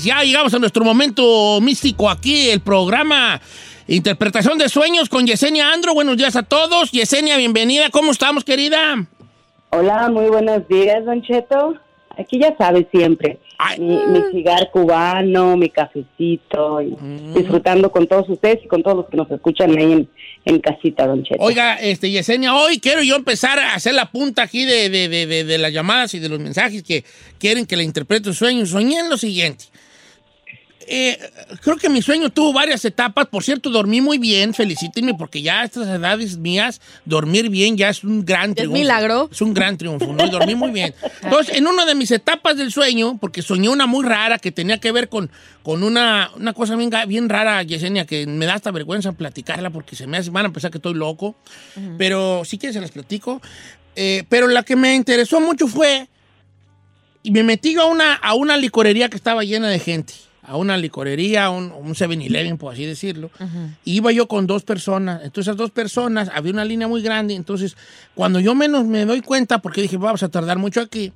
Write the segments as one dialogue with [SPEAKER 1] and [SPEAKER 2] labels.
[SPEAKER 1] Ya llegamos a nuestro momento místico aquí, el programa Interpretación de Sueños con Yesenia Andro. Buenos días a todos. Yesenia, bienvenida. ¿Cómo estamos, querida?
[SPEAKER 2] Hola, muy buenos días, Don Cheto. Aquí ya sabes siempre. Mi, mi, cigar cubano, mi cafecito, y
[SPEAKER 1] Mm.
[SPEAKER 2] disfrutando con todos ustedes y con todos los que nos escuchan ahí en, en casita, Don Cheto.
[SPEAKER 1] Oiga, este, Yesenia, hoy quiero yo empezar a hacer la punta aquí de, de, de, de, de las llamadas y de los mensajes que quieren que le interprete un sueño. Soñé en lo siguiente. Eh, creo que mi sueño tuvo varias etapas. Por cierto, dormí muy bien. Felicítenme porque ya a estas edades mías, dormir bien ya es un gran triunfo.
[SPEAKER 3] milagro.
[SPEAKER 1] Es un gran triunfo, ¿no? Y dormí muy bien. Entonces, en una de mis etapas del sueño, porque soñé una muy rara que tenía que ver con, con una, una cosa bien, rara, Yesenia, que me da hasta vergüenza platicarla porque se me hace, van a pensar que estoy loco. Pero si quieres se las platico. Eh, pero la que me interesó mucho fue y me metí a una, a una licorería que estaba llena de gente. A una licorería, un, un 7-Eleven, por así decirlo. Iba yo con dos personas. Entonces, esas dos personas, había una línea muy grande. Entonces, cuando yo menos me doy cuenta, porque dije, vamos a tardar mucho aquí,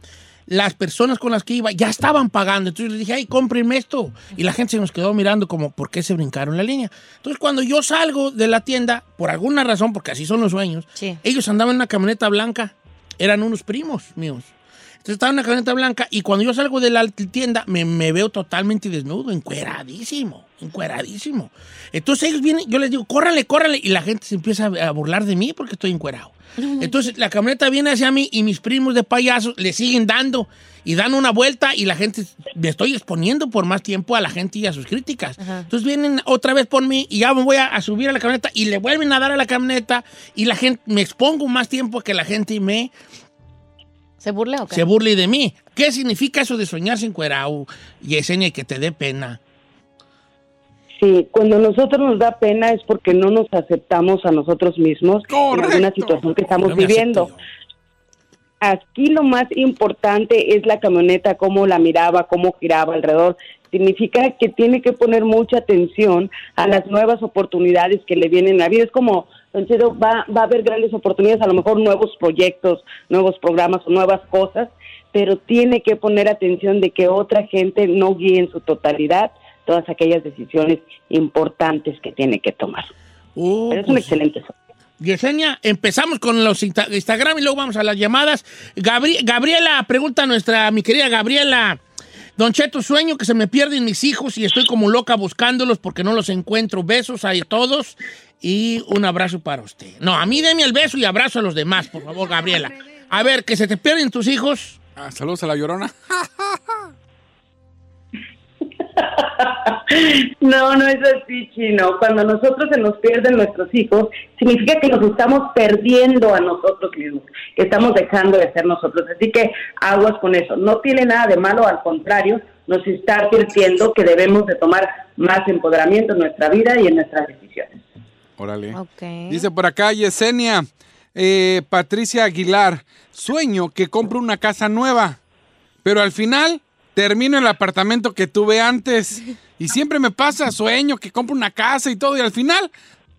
[SPEAKER 1] las personas con las que iba ya estaban pagando. Entonces les dije, ay, cómprenme esto. Y la gente se nos quedó mirando como, ¿por qué se brincaron la línea? Entonces, cuando yo salgo de la tienda, por alguna razón, porque así son los sueños,
[SPEAKER 3] Sí.
[SPEAKER 1] ellos andaban en una camioneta blanca. Eran unos primos míos. Entonces estaba en una camioneta blanca y cuando yo salgo de la tienda me, me veo totalmente desnudo, encueradísimo, encueradísimo. Entonces ellos vienen, yo les digo, córrale, córrale, y la gente se empieza a burlar de mí porque estoy encuerado. Entonces la camioneta viene hacia mí y mis primos de payasos le siguen dando y dan una vuelta y la gente, me estoy exponiendo por más tiempo a la gente y a sus críticas. Entonces vienen otra vez por mí y ya me voy a, a subir a la camioneta y le vuelven a dar a la camioneta y la gente, me expongo más tiempo que la gente me
[SPEAKER 3] ¿Se burla o qué?
[SPEAKER 1] se burle de mí. ¿Qué significa eso de soñarse encuerado, Yesenia, y que te dé pena?
[SPEAKER 2] Sí, cuando nosotros nos da pena es porque no nos aceptamos a nosotros mismos en alguna situación que estamos
[SPEAKER 1] No
[SPEAKER 2] viviendo. Aquí lo más importante es la camioneta, cómo la miraba, cómo giraba alrededor. Significa que tiene que poner mucha atención a las nuevas oportunidades que le vienen a la vida. Es como, Cheto, va, va a haber grandes oportunidades, a lo mejor nuevos proyectos, nuevos programas o nuevas cosas, pero tiene que poner atención de que otra gente no guíe en su totalidad todas aquellas decisiones importantes que tiene que tomar.
[SPEAKER 1] Uh,
[SPEAKER 2] Pero es un
[SPEAKER 1] pues,
[SPEAKER 2] excelente.
[SPEAKER 1] Yesenia, empezamos con los Insta- Instagram y luego vamos a las llamadas. Gabri- Gabriela, pregunta a nuestra, mi querida Gabriela. Don Cheto, sueño que se me pierden mis hijos y estoy como loca buscándolos porque no los encuentro. Besos a todos y un abrazo para usted. No, a mí deme el beso y abrazo a los demás, por favor, Gabriela. A ver, que se te pierden tus hijos.
[SPEAKER 4] Ah, saludos a la llorona.
[SPEAKER 2] No, no es así, chino. Cuando nosotros se nos pierden nuestros hijos, significa que nos estamos perdiendo a nosotros mismos, que estamos dejando de ser nosotros. Así que aguas con eso. No tiene nada de malo, al contrario, nos está advirtiendo que debemos de tomar más empoderamiento en nuestra vida y en nuestras decisiones.
[SPEAKER 4] Órale.
[SPEAKER 3] Ok.
[SPEAKER 4] Dice por acá Yesenia, eh, Patricia Aguilar, sueño que compro una casa nueva, pero al final termino el apartamento que tuve antes. Y siempre me pasa, sueño que compro una casa y todo, y al final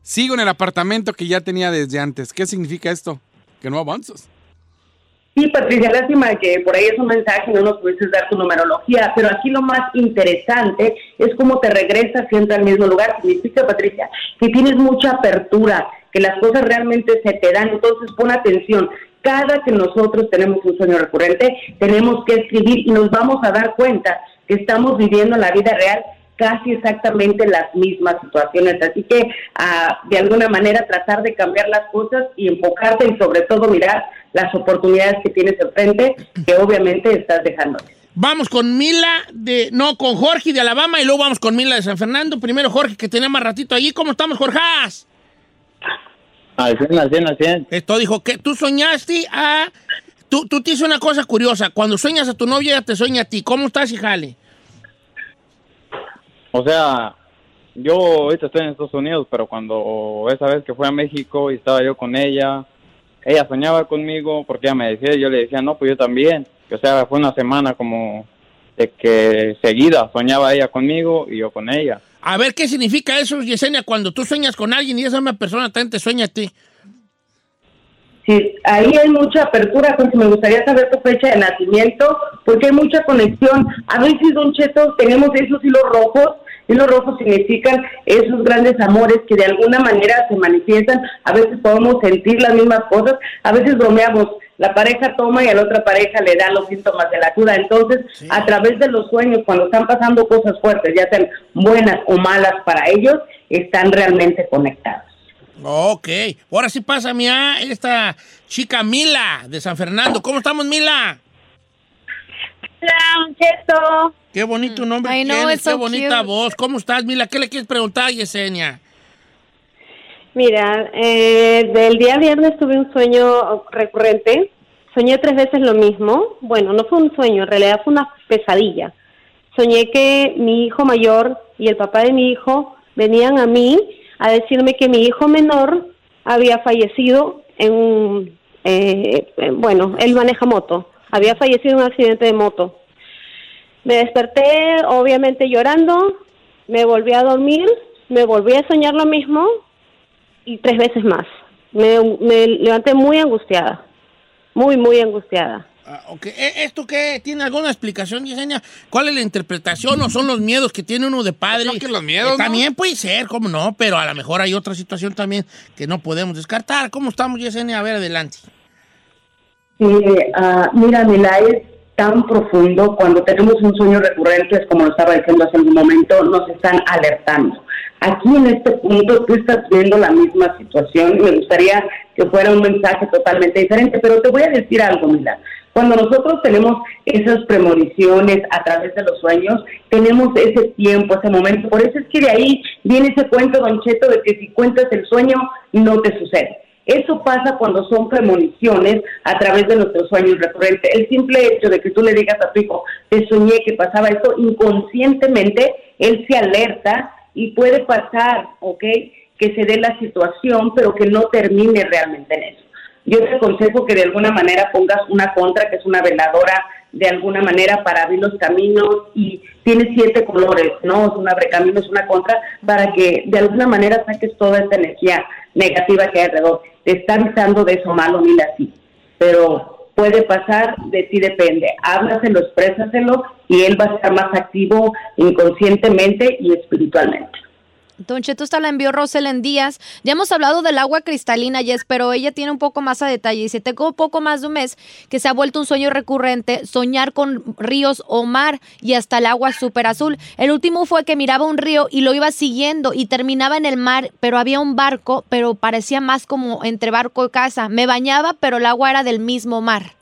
[SPEAKER 4] sigo en el apartamento que ya tenía desde antes. ¿Qué significa esto? Que no avanzas.
[SPEAKER 2] Sí, Patricia, lástima que por ahí es un mensaje, no nos pudiste dar tu numerología, pero aquí lo más interesante es cómo te regresas siempre al mismo lugar. Significa, Patricia, que tienes mucha apertura, que las cosas realmente se te dan. Entonces, pon atención. Cada que nosotros tenemos un sueño recurrente, tenemos que escribir y nos vamos a dar cuenta que estamos viviendo la vida real casi exactamente las mismas situaciones. Así que, ah, de alguna manera, tratar de cambiar las cosas y enfocarte y, sobre todo, mirar las oportunidades que tienes enfrente, que obviamente estás dejando.
[SPEAKER 1] Vamos con Mila de. No, con Jorge de Alabama y luego vamos con Mila de San Fernando. Primero Jorge, que tenía más ratito allí. ¿Cómo estamos, Jorge?
[SPEAKER 5] Al 100, al 100, al 100.
[SPEAKER 1] Esto dijo que tú soñaste a. Tú, tú te hizo una cosa curiosa. Cuando sueñas a tu novia, ella te sueña a ti. ¿Cómo estás, hijale?
[SPEAKER 5] O sea, yo ahorita estoy en Estados Unidos, pero cuando esa vez que fue a México y estaba yo con ella, ella soñaba conmigo porque ella me decía, yo le decía, no, pues yo también. O sea, fue una semana como de que seguida soñaba ella conmigo y yo con ella.
[SPEAKER 1] A ver, ¿qué significa eso, Yesenia, cuando tú sueñas con alguien y esa misma persona también te sueña a ti?
[SPEAKER 2] Sí, ahí hay mucha apertura, pues me gustaría saber tu fecha de nacimiento, porque hay mucha conexión. A veces, Don Cheto, tenemos esos hilos rojos, hilos rojos significan esos grandes amores que de alguna manera se manifiestan, a veces podemos sentir las mismas cosas, a veces bromeamos, la pareja toma y a la otra pareja le da los síntomas de la cura. Entonces, a través de los sueños, cuando están pasando cosas fuertes, ya sean buenas o malas para ellos, están realmente conectados.
[SPEAKER 1] Ok, ahora sí pasa a esta chica Mila de San Fernando. ¿Cómo estamos, Mila?
[SPEAKER 6] Hola, Cheto.
[SPEAKER 1] Qué bonito nombre
[SPEAKER 3] I know,
[SPEAKER 1] tienes,
[SPEAKER 3] it's
[SPEAKER 1] qué
[SPEAKER 3] so
[SPEAKER 1] bonita
[SPEAKER 3] cute.
[SPEAKER 1] voz. ¿Cómo estás, Mila? ¿Qué le quieres preguntar, Yesenia?
[SPEAKER 6] Mira, eh, del día viernes tuve un sueño recurrente. Soñé tres veces lo mismo. Bueno, no fue un sueño, en realidad fue una pesadilla. Soñé que mi hijo mayor y el papá de mi hijo venían a mí a decirme que mi hijo menor había fallecido en un, eh, eh, bueno, él maneja moto, había fallecido en un accidente de moto. Me desperté, obviamente llorando, me volví a dormir, me volví a soñar lo mismo y tres veces más. Me, me levanté muy angustiada, muy, muy angustiada.
[SPEAKER 1] Ah, ok. ¿E- ¿Esto qué? ¿Tiene alguna explicación, Yesenia? ¿Cuál es la interpretación o son los miedos que tiene uno de padre?
[SPEAKER 4] Creo que los miedos,
[SPEAKER 1] Eh,
[SPEAKER 4] ¿no?
[SPEAKER 1] También puede ser, ¿cómo no? Pero a lo mejor hay otra situación también que no podemos descartar. ¿Cómo estamos, Yesenia? A ver, adelante.
[SPEAKER 2] Sí, ah, mira, Mila, es tan profundo cuando tenemos un sueño recurrente, es como lo estaba diciendo hace un momento, nos están alertando. Aquí en este punto tú estás viendo la misma situación, me gustaría que fuera un mensaje totalmente diferente, pero te voy a decir algo, Mila. Cuando nosotros tenemos esas premoniciones a través de los sueños, tenemos ese tiempo, ese momento. Por eso es que de ahí viene ese cuento, Don Cheto, de que si cuentas el sueño, no te sucede. Eso pasa cuando son premoniciones a través de nuestros sueños recurrentes. El simple hecho de que tú le digas a tu hijo, te soñé que pasaba esto, inconscientemente él se alerta y puede pasar, ¿ok? Que se dé la situación, pero que no termine realmente en eso. Yo te aconsejo que de alguna manera pongas una contra, que es una veladora de alguna manera para abrir los caminos y tiene siete colores, ¿no? Es un abrecamino, es una contra, para que de alguna manera saques toda esta energía negativa que hay alrededor. Te está avisando de eso malo, mira así. Pero puede pasar, de ti depende. Háblaselo, exprésaselo y él va a estar más activo inconscientemente y espiritualmente.
[SPEAKER 3] Don Cheto, esta la envió Roselen Díaz. Ya hemos hablado del agua cristalina, Jess, pero ella tiene un poco más a detalle. Dice, tengo poco más de un mes que se ha vuelto un sueño recurrente, soñar con ríos o mar y hasta el agua súper azul. El último fue que miraba un río y lo iba siguiendo y terminaba en el mar, pero había un barco, pero parecía más como entre barco y casa. Me bañaba, pero el agua era del mismo mar.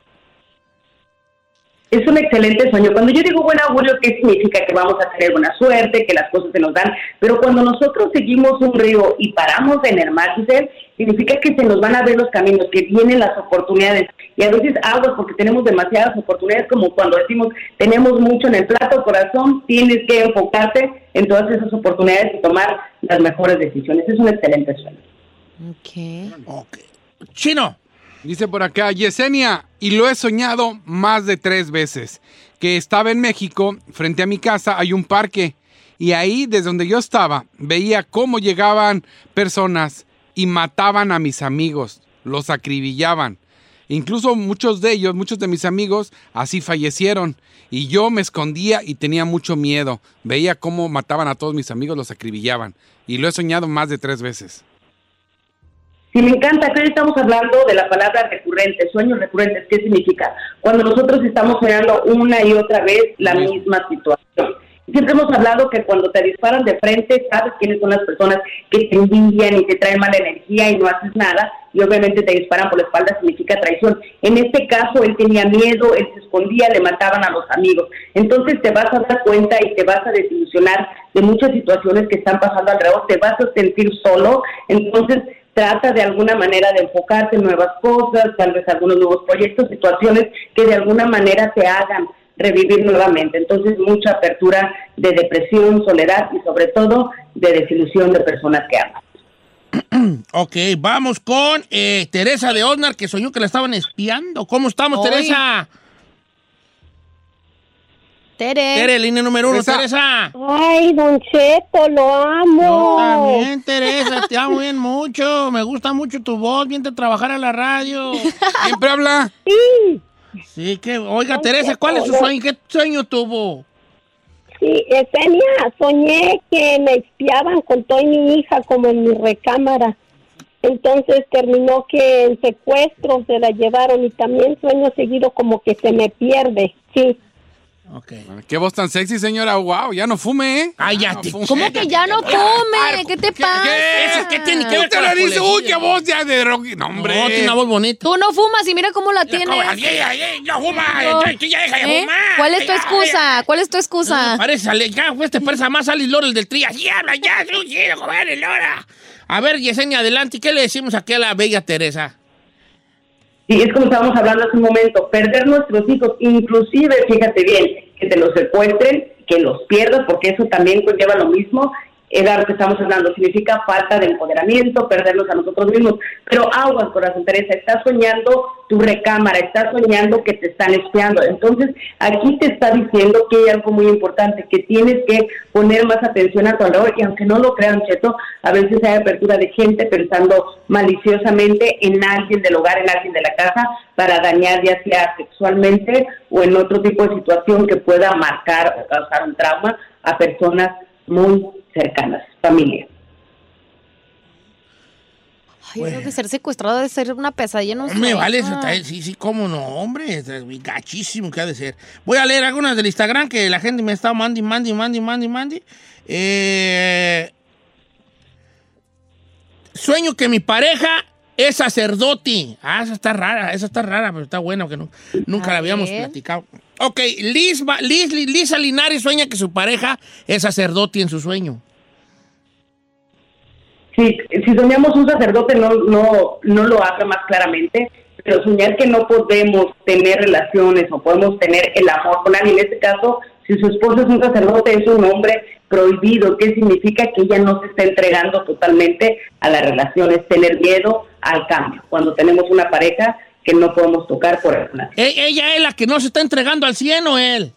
[SPEAKER 2] Es un excelente sueño. Cuando yo digo buen augurio, ¿qué significa? Que vamos a tener buena suerte, que las cosas se nos dan. Pero cuando nosotros seguimos un río y paramos en el mar, Giselle, significa que se nos van a ver los caminos, que vienen las oportunidades. Y a veces aguas porque tenemos demasiadas oportunidades, como cuando decimos, tenemos mucho en el plato, corazón, tienes que enfocarte en todas esas oportunidades y tomar las mejores decisiones. Es un excelente sueño.
[SPEAKER 1] Ok. Chino.
[SPEAKER 4] Dice por acá, Yesenia, y lo he soñado más de tres veces, que estaba en México, frente a mi casa hay un parque, Y ahí, desde donde yo estaba, veía cómo llegaban personas y mataban a mis amigos, los acribillaban. Incluso muchos de ellos, muchos de mis amigos, así fallecieron. Y yo me escondía y tenía mucho miedo. Veía cómo mataban a todos mis amigos, los acribillaban. Y lo he soñado más de tres veces.
[SPEAKER 2] Sí, me encanta que hoy estamos hablando de la palabra recurrente, sueños recurrentes. ¿Qué significa? Cuando nosotros estamos soñando una y otra vez la misma situación. Siempre hemos hablado que cuando te disparan de frente, sabes quiénes son las personas que te envidian y te traen mala energía y no haces nada, y obviamente te disparan por la espalda, significa traición. En este caso, él tenía miedo, él se escondía, le mataban a los amigos. Entonces te vas a dar cuenta y te vas a desilusionar de muchas situaciones que están pasando alrededor, te vas a sentir solo. Entonces, trata de alguna manera de enfocarte en nuevas cosas, tal vez algunos nuevos proyectos, situaciones que de alguna manera te hagan revivir nuevamente. Entonces, mucha apertura de depresión, soledad y sobre todo de desilusión de personas que aman.
[SPEAKER 1] Ok, vamos con eh, Teresa de Osnar, que soñó que la estaban espiando. ¿Cómo estamos. Teresa?
[SPEAKER 3] Tere.
[SPEAKER 1] Tere, línea número uno,
[SPEAKER 4] Teresa.
[SPEAKER 1] Teresa.
[SPEAKER 7] Ay, Don Cheto, lo amo.
[SPEAKER 1] Yo también, Teresa, te amo bien mucho. Me gusta mucho tu voz. Viente a trabajar a la radio.
[SPEAKER 4] Siempre habla.
[SPEAKER 7] Sí,
[SPEAKER 1] Sí, que, oiga, Teresa, ¿cuál es su sueño? ¿Qué sueño tuvo?
[SPEAKER 7] sí, Esenia, soñé que me espiaban con toda mi hija como en mi recámara. Entonces terminó que en secuestro se la llevaron y también sueño seguido como que se me pierde. Sí,
[SPEAKER 1] Ok.
[SPEAKER 4] Qué voz tan sexy, señora. Wow, ya no fume, ¿eh?
[SPEAKER 1] Cállate.
[SPEAKER 4] Ya no fume.
[SPEAKER 3] ¿Cómo que ya no come? ¿Qué te pasa?
[SPEAKER 1] ¿Eso qué tiene que ver
[SPEAKER 4] ¿Qué te
[SPEAKER 1] con la
[SPEAKER 4] dice? Uy, qué voz ya de Rocky. No, hombre.
[SPEAKER 1] No, tiene una voz bonita.
[SPEAKER 3] Tú no fumas y mira cómo la tienes.
[SPEAKER 1] ¡Ya fuma!
[SPEAKER 3] No.
[SPEAKER 1] ¡Tú ya deja de
[SPEAKER 3] ¿Eh?
[SPEAKER 1] fumar!
[SPEAKER 3] ¿Cuál es tu
[SPEAKER 1] Ya,
[SPEAKER 3] excusa? ¿Cuál es tu
[SPEAKER 1] ya.
[SPEAKER 3] excusa?
[SPEAKER 1] Parece, Ale- ya, pues te parece más Ali Lora el del Tría. ¡Ya, habla ya! ¡Yo quiero comer el Lora! A ver, Yesenia, adelante. ¿Qué le decimos aquí a la bella Teresa?
[SPEAKER 2] Sí, es como estábamos hablando hace un momento, perder nuestros hijos, inclusive, fíjate bien, que te los secuestren, que los pierdas, porque eso también conlleva lo mismo, era lo que estamos hablando, significa falta de empoderamiento, perdernos a nosotros mismos. Pero aguas, corazón Teresa, estás soñando tu recámara, estás soñando que te están espiando. Entonces, aquí te está diciendo que hay algo muy importante, que tienes que poner más atención a tu alrededor, y aunque no lo crean, Cheto, a veces hay apertura de gente pensando maliciosamente en alguien del hogar, en alguien de la casa, para dañar ya sea sexualmente o en otro tipo de situación que pueda marcar o causar un trauma a personas muy cercanas, familia.
[SPEAKER 3] Ay, creo que ser secuestrado debe ser una pesadilla. No
[SPEAKER 1] Me vale, eso
[SPEAKER 3] Ah.
[SPEAKER 1] está- sí, sí, cómo no, hombre, gachísimo que ha de ser. Voy a leer algunas del Instagram que la gente me está mandi, mandi, mandi, mandi, mandi. Eh, sueño que mi pareja es sacerdote. Ah, esa está rara, esa está rara, pero está buena, porque no- nunca
[SPEAKER 3] A
[SPEAKER 1] la habíamos
[SPEAKER 3] ver.
[SPEAKER 1] platicado. Ok, Liz, Va- Liz, Liz- Lisa Linares sueña que su pareja es sacerdote en su sueño.
[SPEAKER 2] Si, si soñamos un sacerdote, no, no, no lo habla más claramente, pero soñar que no podemos tener relaciones o podemos tener el amor con alguien, en este caso, si su esposo es un sacerdote, es un hombre prohibido, ¿qué significa? Que ella no se está entregando totalmente a las relaciones, tener miedo al cambio, cuando tenemos una pareja que no podemos tocar por alguna
[SPEAKER 1] E- ¿Ella es la que no se está entregando al 100 o él?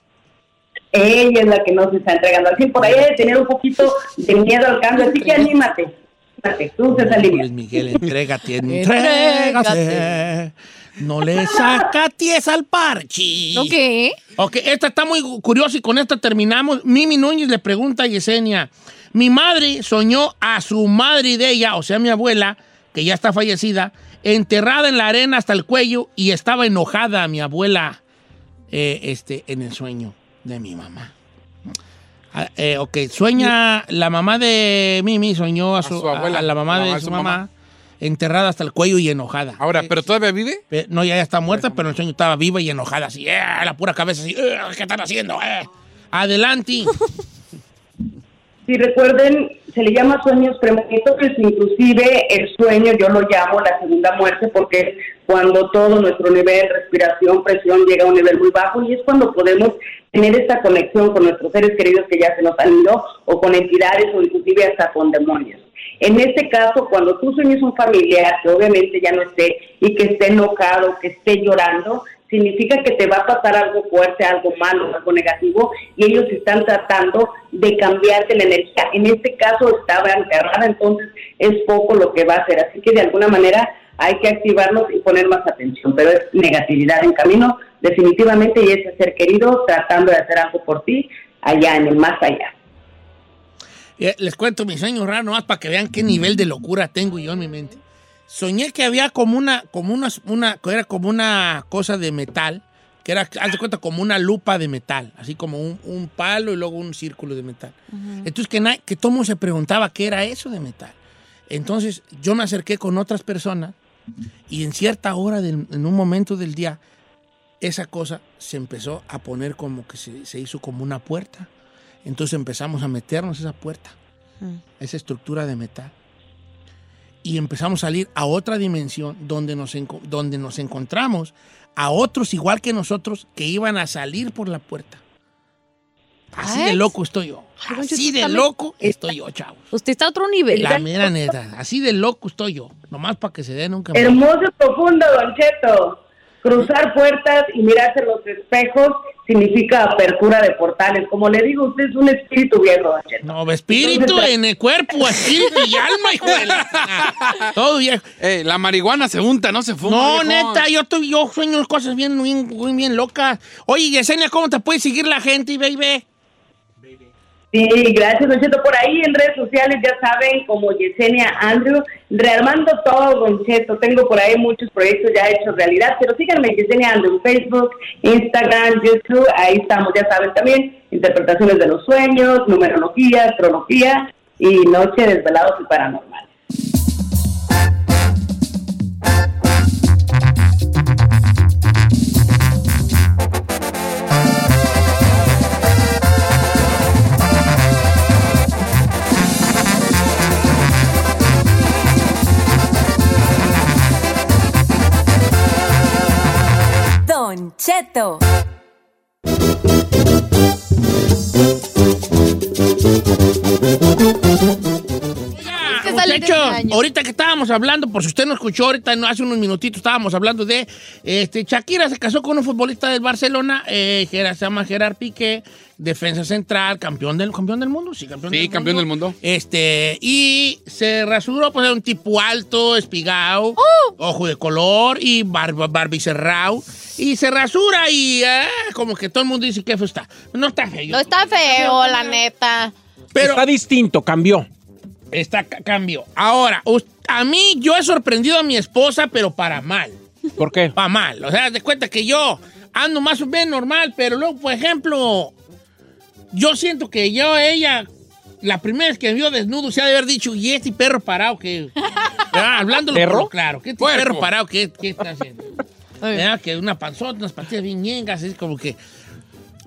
[SPEAKER 2] Ella es la que no se está entregando al 100, por ahí hay de tener un poquito de miedo al cambio, así que anímate, tú.
[SPEAKER 1] Luis Miguel, entrégate. No le sacaties al parche.
[SPEAKER 3] ¿No qué?
[SPEAKER 1] Ok, esta está muy curiosa y con esta terminamos. Mimi Núñez le pregunta a Yesenia. Mi madre soñó a su madre de ella, o sea, mi abuela, que ya está fallecida, enterrada en la arena hasta el cuello y estaba enojada mi abuela eh, este, en el sueño de mi mamá. Ah, eh, ok, sueña la mamá de Mimi, soñó a su,
[SPEAKER 4] su abuela,
[SPEAKER 1] a la mamá
[SPEAKER 4] la
[SPEAKER 1] de
[SPEAKER 4] mamá de
[SPEAKER 1] su mamá,
[SPEAKER 4] mamá.
[SPEAKER 1] enterrada hasta el cuello y enojada.
[SPEAKER 4] Ahora, ¿pero todavía vive?
[SPEAKER 1] Eh, No, ya, ya está muerta, pero en el sueño estaba viva y enojada, así, ¡eh! la pura cabeza así, "Eh, ¿qué están haciendo? eh?". Adelante.
[SPEAKER 2] Si recuerden, se le llama sueños premonitorios, inclusive el sueño yo lo llamo la segunda muerte porque es cuando todo nuestro nivel, respiración, presión llega a un nivel muy bajo y es cuando podemos tener esta conexión con nuestros seres queridos que ya se nos han ido o con entidades o inclusive hasta con demonios. En este caso, cuando tú sueñas un familiar que obviamente ya no esté y que esté enojado, que esté llorando, significa que te va a pasar algo fuerte, algo malo, algo negativo, y ellos están tratando de cambiarte la energía. En este caso estaba enterrada, entonces es poco lo que va a hacer. Así que de alguna manera hay que activarnos y poner más atención, pero es negatividad en camino, definitivamente, y ese ser querido tratando de hacer algo por ti allá en el más allá.
[SPEAKER 1] Eh, Les cuento mi sueño raro para que vean qué nivel de locura tengo yo en mi mente. Soñé que había como una, como una, una, era como una cosa de metal, que era, haz de cuenta, como una lupa de metal, así como un, un palo y luego un círculo de metal. Entonces que, na- que todo mundo se preguntaba qué era eso de metal. Entonces yo me acerqué con otras personas y en cierta hora, del- en un momento del día, esa cosa se empezó a poner como que se, se hizo como una puerta. Entonces empezamos a meternos a esa puerta, a esa estructura de metal. Y empezamos a salir a otra dimensión donde nos, enco- donde nos encontramos a otros igual que nosotros que iban a salir por la puerta. Así de loco estoy yo. Así de loco estoy yo, chavos.
[SPEAKER 3] Usted está a otro nivel.
[SPEAKER 1] La mera neta. Así de loco estoy yo. Nomás para que se den un cambio.
[SPEAKER 2] Hermoso y profundo, Don Cheto. Cruzar puertas y mirarse los espejos significa apertura de portales. Como le digo, usted es un espíritu viejo, Don Cheto.
[SPEAKER 1] No, espíritu
[SPEAKER 2] Entonces,
[SPEAKER 1] en el cuerpo, espíritu y alma, hijo de la... Todo viejo.
[SPEAKER 4] Ey, la marihuana se unta, no se fuma.
[SPEAKER 1] No,
[SPEAKER 4] viejón.
[SPEAKER 1] neta, yo, estoy- yo sueño cosas bien, bien, bien, bien locas. Oye, Yesenia, ¿cómo te puede seguir la gente, baby?
[SPEAKER 2] Sí, gracias, Don Cheto. Por ahí en redes sociales ya saben, como Yesenia Andrew, rearmando todo, Don Cheto. Tengo por ahí muchos proyectos ya hechos realidad, pero síganme, Yesenia Andrew, Facebook, Instagram, YouTube, ahí estamos, ya saben también, interpretaciones de los sueños, numerología, astrología y noche desvelados y paranormal.
[SPEAKER 8] Don
[SPEAKER 3] Año.
[SPEAKER 1] ahorita que estábamos hablando, por si usted no escuchó, ahorita no, hace unos minutitos estábamos hablando de este Shakira se casó con un futbolista del Barcelona, eh, Gerard- se llama Gerard Piqué, defensa central, campeón del campeón del mundo, sí, campeón
[SPEAKER 4] Sí,
[SPEAKER 1] del
[SPEAKER 4] campeón
[SPEAKER 1] mundo.
[SPEAKER 4] del mundo.
[SPEAKER 1] Este, y se rasuró, pues era un tipo alto, espigado,
[SPEAKER 3] ¡Oh!
[SPEAKER 1] ojo de color y barba, barbicerrao. Y se rasura y eh, como que todo el mundo dice que feo está. No está feo.
[SPEAKER 3] No está feo, la neta.
[SPEAKER 1] Pero
[SPEAKER 9] Está distinto, cambió.
[SPEAKER 1] Está ca- cambio. Ahora, a mí yo he sorprendido a mi esposa, pero para mal.
[SPEAKER 9] ¿Por qué?
[SPEAKER 1] Para mal. O sea, de cuenta que yo ando más o menos normal, pero luego, por ejemplo, yo siento que yo, ella, la primera vez que me vio desnudo, se ha de haber dicho, ¿y este perro parado que Hablando
[SPEAKER 9] ¿Perro?
[SPEAKER 1] claro. ¿Qué este
[SPEAKER 4] Puerco.
[SPEAKER 1] perro parado? ¿Qué, qué está haciendo? ¿Verdad? Que una panzota, unas patillas bien ñengas, es como que...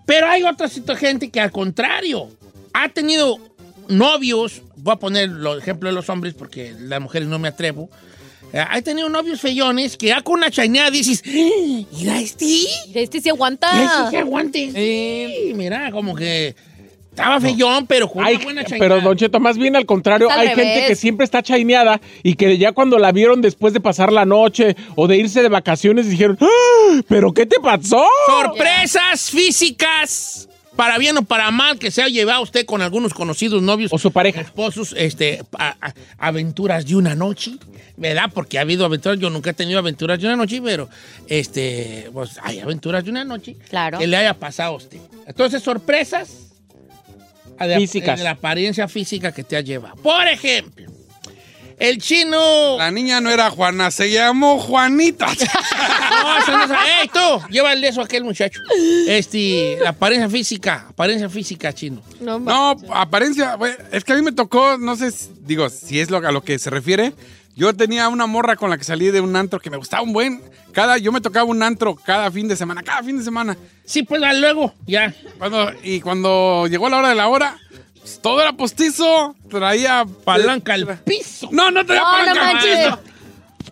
[SPEAKER 1] Pero hay otra gente que al contrario, ha tenido novios, voy a poner el ejemplo de los hombres porque las mujeres no me atrevo, eh, ha tenido novios feyones que ya con una chañada dices, "Ah, mira este,
[SPEAKER 3] Mira, Este se aguanta.
[SPEAKER 1] mira este que aguante. Sí, mira, como que estaba feyón, pero con
[SPEAKER 9] Ay,
[SPEAKER 1] una buena chañada.
[SPEAKER 9] pero Don Cheto, más bien al contrario,
[SPEAKER 3] al
[SPEAKER 9] hay
[SPEAKER 3] revés.
[SPEAKER 9] gente que siempre está chaineada y que ya cuando la vieron después de pasar la noche o de irse de vacaciones dijeron, "Ah, ¿pero qué te pasó?
[SPEAKER 1] Sorpresas físicas, para bien o para mal, que se ha llevado usted con algunos conocidos novios
[SPEAKER 9] O su pareja.
[SPEAKER 1] esposos, este, a- a- aventuras de una noche, ¿verdad? Porque ha habido aventuras, yo nunca he tenido aventuras de una noche, pero este, pues hay aventuras de una noche
[SPEAKER 3] Claro.
[SPEAKER 1] que le haya pasado a usted. Entonces, sorpresas de,
[SPEAKER 9] Físicas.
[SPEAKER 1] de la apariencia física que te ha llevado. Por ejemplo, el chino.
[SPEAKER 4] La niña no era Juana, se llamó Juanita.
[SPEAKER 1] No, eso no ¡Ey, tú! Llévale eso a aquel muchacho. Este, la apariencia física, apariencia física, chino.
[SPEAKER 3] No,
[SPEAKER 4] No, apariencia, güey, es que a mí me tocó, no sé, digo, si es lo, a lo que se refiere. Yo tenía una morra con la que salí de un antro que me gustaba un buen. Cada, yo me tocaba un antro cada fin de semana, cada fin de semana.
[SPEAKER 1] Sí, pues luego, ya.
[SPEAKER 4] Cuando, y cuando llegó la hora de la hora, todo era postizo. Traía
[SPEAKER 1] Palanca al piso.
[SPEAKER 4] No, no traía
[SPEAKER 3] No, no
[SPEAKER 4] palanca al
[SPEAKER 3] manches.
[SPEAKER 4] piso.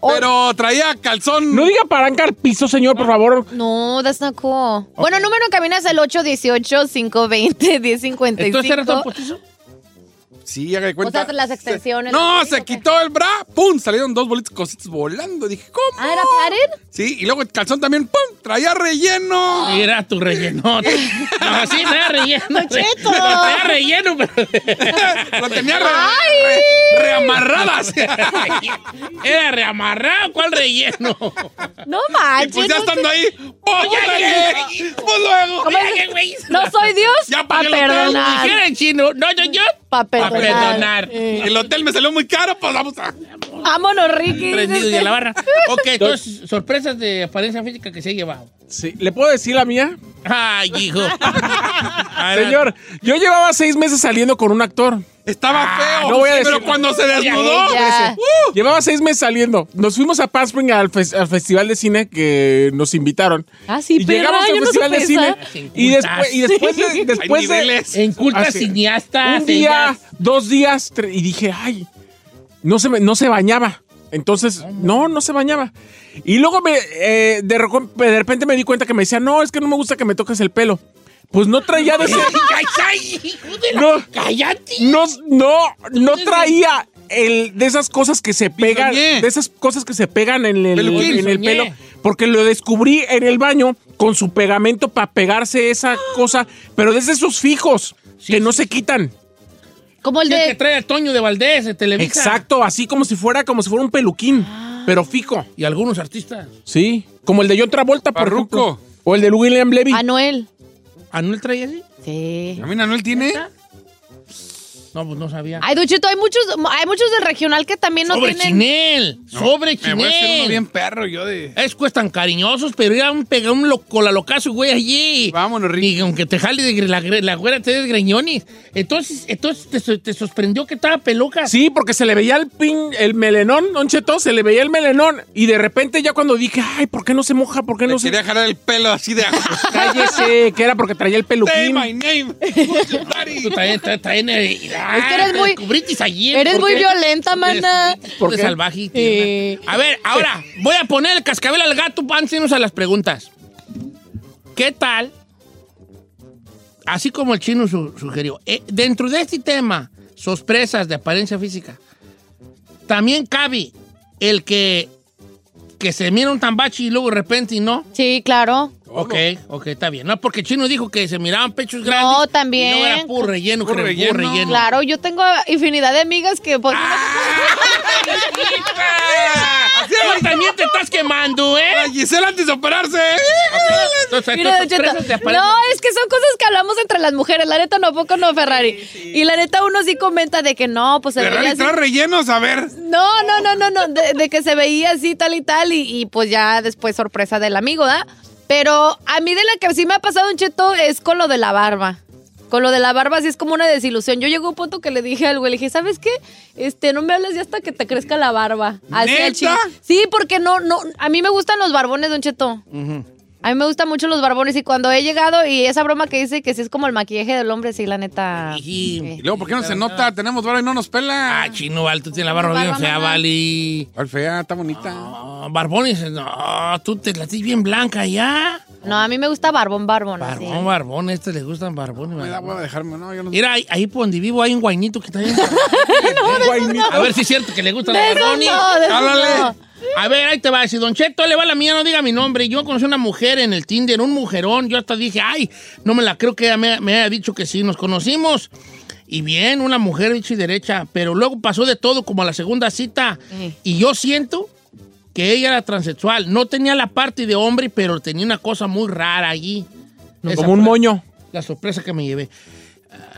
[SPEAKER 4] Pero traía calzón.
[SPEAKER 9] No diga palanca al piso, señor, por favor.
[SPEAKER 3] No, that's not cool. Bueno, número en cabina es el 818-520-1055.
[SPEAKER 1] ¿Entonces era todo postizo?
[SPEAKER 4] Sí, haga de
[SPEAKER 3] O
[SPEAKER 4] cuenta.
[SPEAKER 3] sea, las extensiones.
[SPEAKER 4] no, se
[SPEAKER 3] ¿O qué?
[SPEAKER 4] quitó el bra, ¡pum! Salieron dos bolitas cositas volando. Dije, ¿cómo?
[SPEAKER 3] Ah, ¿era pared?
[SPEAKER 4] Sí, y luego el calzón también, ¡pum! Traía relleno.
[SPEAKER 1] Era tu relleno. No, sí, traía relleno.
[SPEAKER 3] Cheto.
[SPEAKER 1] Traía relleno, pero.
[SPEAKER 4] Lo tenía re- re- reamarradas.
[SPEAKER 1] Era reamarrado, ¿cuál relleno?
[SPEAKER 3] No
[SPEAKER 4] y
[SPEAKER 3] manches.
[SPEAKER 4] pues ya
[SPEAKER 3] no
[SPEAKER 4] estando ahí, ¡pues
[SPEAKER 1] ya,
[SPEAKER 4] Pues luego.
[SPEAKER 3] ¿Cómo
[SPEAKER 1] Oye,
[SPEAKER 3] es?
[SPEAKER 1] güey.
[SPEAKER 3] No soy Dios.
[SPEAKER 4] Ya
[SPEAKER 3] para perdonar.
[SPEAKER 1] Dijera en chino, no, yo, yo.
[SPEAKER 3] Para
[SPEAKER 1] Para
[SPEAKER 3] perdonar.
[SPEAKER 1] Perdonar.
[SPEAKER 3] Eh,
[SPEAKER 4] El hotel me salió muy caro, pues vamos a.
[SPEAKER 3] Vámonos, Ricky.
[SPEAKER 1] Prendido y a la barra. Ok, entonces, sorpresas de apariencia física que se ha llevado.
[SPEAKER 9] Sí. ¿Le puedo decir la mía?
[SPEAKER 1] Ay, hijo.
[SPEAKER 9] Señor, yo llevaba seis meses saliendo con un actor.
[SPEAKER 4] Estaba
[SPEAKER 1] Ah,
[SPEAKER 4] feo.
[SPEAKER 9] no voy a
[SPEAKER 4] pero
[SPEAKER 9] decir-
[SPEAKER 4] cuando se desnudó.
[SPEAKER 3] Ya.
[SPEAKER 9] Uh, llevaba seis meses saliendo. Nos fuimos a Palm Springs al, fes- al festival de cine que nos invitaron.
[SPEAKER 3] Ah, sí,
[SPEAKER 9] y
[SPEAKER 3] pero
[SPEAKER 9] llegamos al
[SPEAKER 3] no
[SPEAKER 9] festival de cine. Y después, y después de, después de-.
[SPEAKER 1] En culta
[SPEAKER 9] Ah, sí.
[SPEAKER 1] cineasta.
[SPEAKER 9] un día, dos días, y dije, ay, no se, me- no se bañaba. Entonces, no, no se bañaba. Y luego me, eh, de, de repente me di cuenta que me decía, no, es que no me gusta que me toques el pelo. Pues no traía de ese...
[SPEAKER 1] ¡Ay, hijo de.
[SPEAKER 9] No.
[SPEAKER 1] ¡Cállate!
[SPEAKER 9] No, no, no traía el, de esas cosas que se pegan,
[SPEAKER 4] Bisoñé.
[SPEAKER 9] de esas cosas que se pegan en el,
[SPEAKER 4] Peluquín.
[SPEAKER 9] en el
[SPEAKER 1] Bisoñé.
[SPEAKER 9] pelo, porque lo descubrí en el baño con su pegamento para pegarse esa cosa, pero desde esos fijos que no se quitan.
[SPEAKER 3] Como el
[SPEAKER 1] Sí, el que
[SPEAKER 3] de.
[SPEAKER 1] trae a Toño de Valdés de Televisa.
[SPEAKER 9] Exacto, así como si fuera como si fuera un peluquín, pero fijo.
[SPEAKER 1] Y algunos artistas.
[SPEAKER 9] Sí, como el de John Travolta, por
[SPEAKER 4] Parruco.
[SPEAKER 9] ejemplo. O el de William Levy.
[SPEAKER 3] Anuel.
[SPEAKER 1] ¿Anuel traía así?
[SPEAKER 3] Sí.
[SPEAKER 4] A mí Manuel tiene.
[SPEAKER 1] No, pues no sabía.
[SPEAKER 3] Ay, Duchito, hay muchos, hay muchos del regional que también no
[SPEAKER 1] sobre
[SPEAKER 3] tienen.
[SPEAKER 1] chinel. sobre
[SPEAKER 4] Me voy a hacer uno
[SPEAKER 1] chinel.
[SPEAKER 4] bien perro yo de.
[SPEAKER 1] Es cuestan cariñosos, pero era un pega un loco, la locazo, güey, allí.
[SPEAKER 4] Vámonos, Ricky.
[SPEAKER 1] Y aunque te jale de la, güera, te des greñones. Entonces, entonces te, te sorprendió que estaba peluca.
[SPEAKER 9] Sí, porque se le veía el pin, el melenón, Don Cheto, se le veía el melenón. Y de repente ya cuando dije, ay, ¿por qué no se moja? ¿Por qué
[SPEAKER 4] Le
[SPEAKER 9] no se
[SPEAKER 4] quería jalar el pelo así de.
[SPEAKER 9] Cállese, que era porque traía el
[SPEAKER 4] Say
[SPEAKER 9] peluquín.
[SPEAKER 4] my name.
[SPEAKER 1] Tú eh,
[SPEAKER 3] Es que eres muy-
[SPEAKER 1] allí.
[SPEAKER 3] Eres
[SPEAKER 1] ¿por
[SPEAKER 3] muy violenta, mana.
[SPEAKER 1] ¿Por
[SPEAKER 9] qué?
[SPEAKER 1] qué? salvaje.
[SPEAKER 3] Sí.
[SPEAKER 1] A ver, ahora, voy a poner el cascabel al gato irnos a las preguntas. ¿Qué tal? Así como el chino su- sugirió, eh, dentro de este tema, sorpresas de apariencia física, también cabe el que, que se mira un tambachi y luego de repente y no.
[SPEAKER 3] Sí, claro.
[SPEAKER 1] Ok, ok, está bien. No, porque chino dijo que se miraban pechos grandes.
[SPEAKER 3] No,
[SPEAKER 1] y
[SPEAKER 3] también.
[SPEAKER 1] no era puro relleno,
[SPEAKER 4] Puro
[SPEAKER 1] creo, puro
[SPEAKER 4] relleno.
[SPEAKER 1] relleno.
[SPEAKER 3] Claro, yo tengo infinidad de amigas que. Pues,
[SPEAKER 1] Tú también te estás quemando, ¿eh?
[SPEAKER 4] La Gisela antes de operarse.
[SPEAKER 3] Mira,
[SPEAKER 1] apariencia
[SPEAKER 3] no, es que son cosas que hablamos entre las mujeres. La neta, no, poco no, Ferrari. Y la neta, uno sí comenta de que no, pues se veía
[SPEAKER 4] Ferrari
[SPEAKER 3] así.
[SPEAKER 4] trae rellenos, a ver.
[SPEAKER 3] No, no, no, no, no, de, de que se veía así, tal y tal, y, y pues ya después sorpresa del amigo, ¿da? Pero a mí de la que sí me ha pasado un cheto es con lo de la barba. Con lo de la barba sí es como una desilusión. Yo llegó un punto que le dije al güey, le dije, ¿sabes qué? Este, no me hables ya hasta que te crezca la barba. Sí, porque no, no, a mí me gustan los barbones, Don Cheto. A mí me gustan mucho los barbones y cuando he llegado y esa broma que dice que sí es como el maquillaje del hombre, sí, la neta.
[SPEAKER 1] Sí.
[SPEAKER 4] Y luego, ¿por qué no se nota? Tenemos barba y no nos pela.
[SPEAKER 1] Ah, chino, Val, tú tienes la barba bien fea. Vali.
[SPEAKER 4] ¿Cuál fea? Está bonita.
[SPEAKER 1] No, barbones, no, tú te la tienes bien blanca ya.
[SPEAKER 3] No, a mí me gusta barbón, barbón. así.
[SPEAKER 1] Barbón, barbón, este le gustan barbones.
[SPEAKER 4] Me da
[SPEAKER 1] barbón.
[SPEAKER 4] hueva dejarme, no, yo no.
[SPEAKER 1] Mira, ahí, ahí por donde vivo hay un guainito que está bien.
[SPEAKER 9] Guainito.
[SPEAKER 1] A ver si es cierto que le los
[SPEAKER 3] esos
[SPEAKER 1] barbones.
[SPEAKER 3] no,
[SPEAKER 1] Háblale.
[SPEAKER 3] No.
[SPEAKER 1] A ver, ahí te va. Si Don Cheto le va la mía, no diga mi nombre. Yo conocí una mujer en el Tinder, un mujerón. Yo hasta dije, ay, no me la creo que ella me, me haya dicho que sí. Nos conocimos. Y bien, una mujer dicha y derecha. Pero luego pasó de todo como a la segunda cita.
[SPEAKER 3] Eh.
[SPEAKER 1] Y yo siento que ella era transexual. No tenía la parte de hombre, pero tenía una cosa muy rara allí. Esa
[SPEAKER 9] Como un moño.
[SPEAKER 1] La sorpresa que me llevé.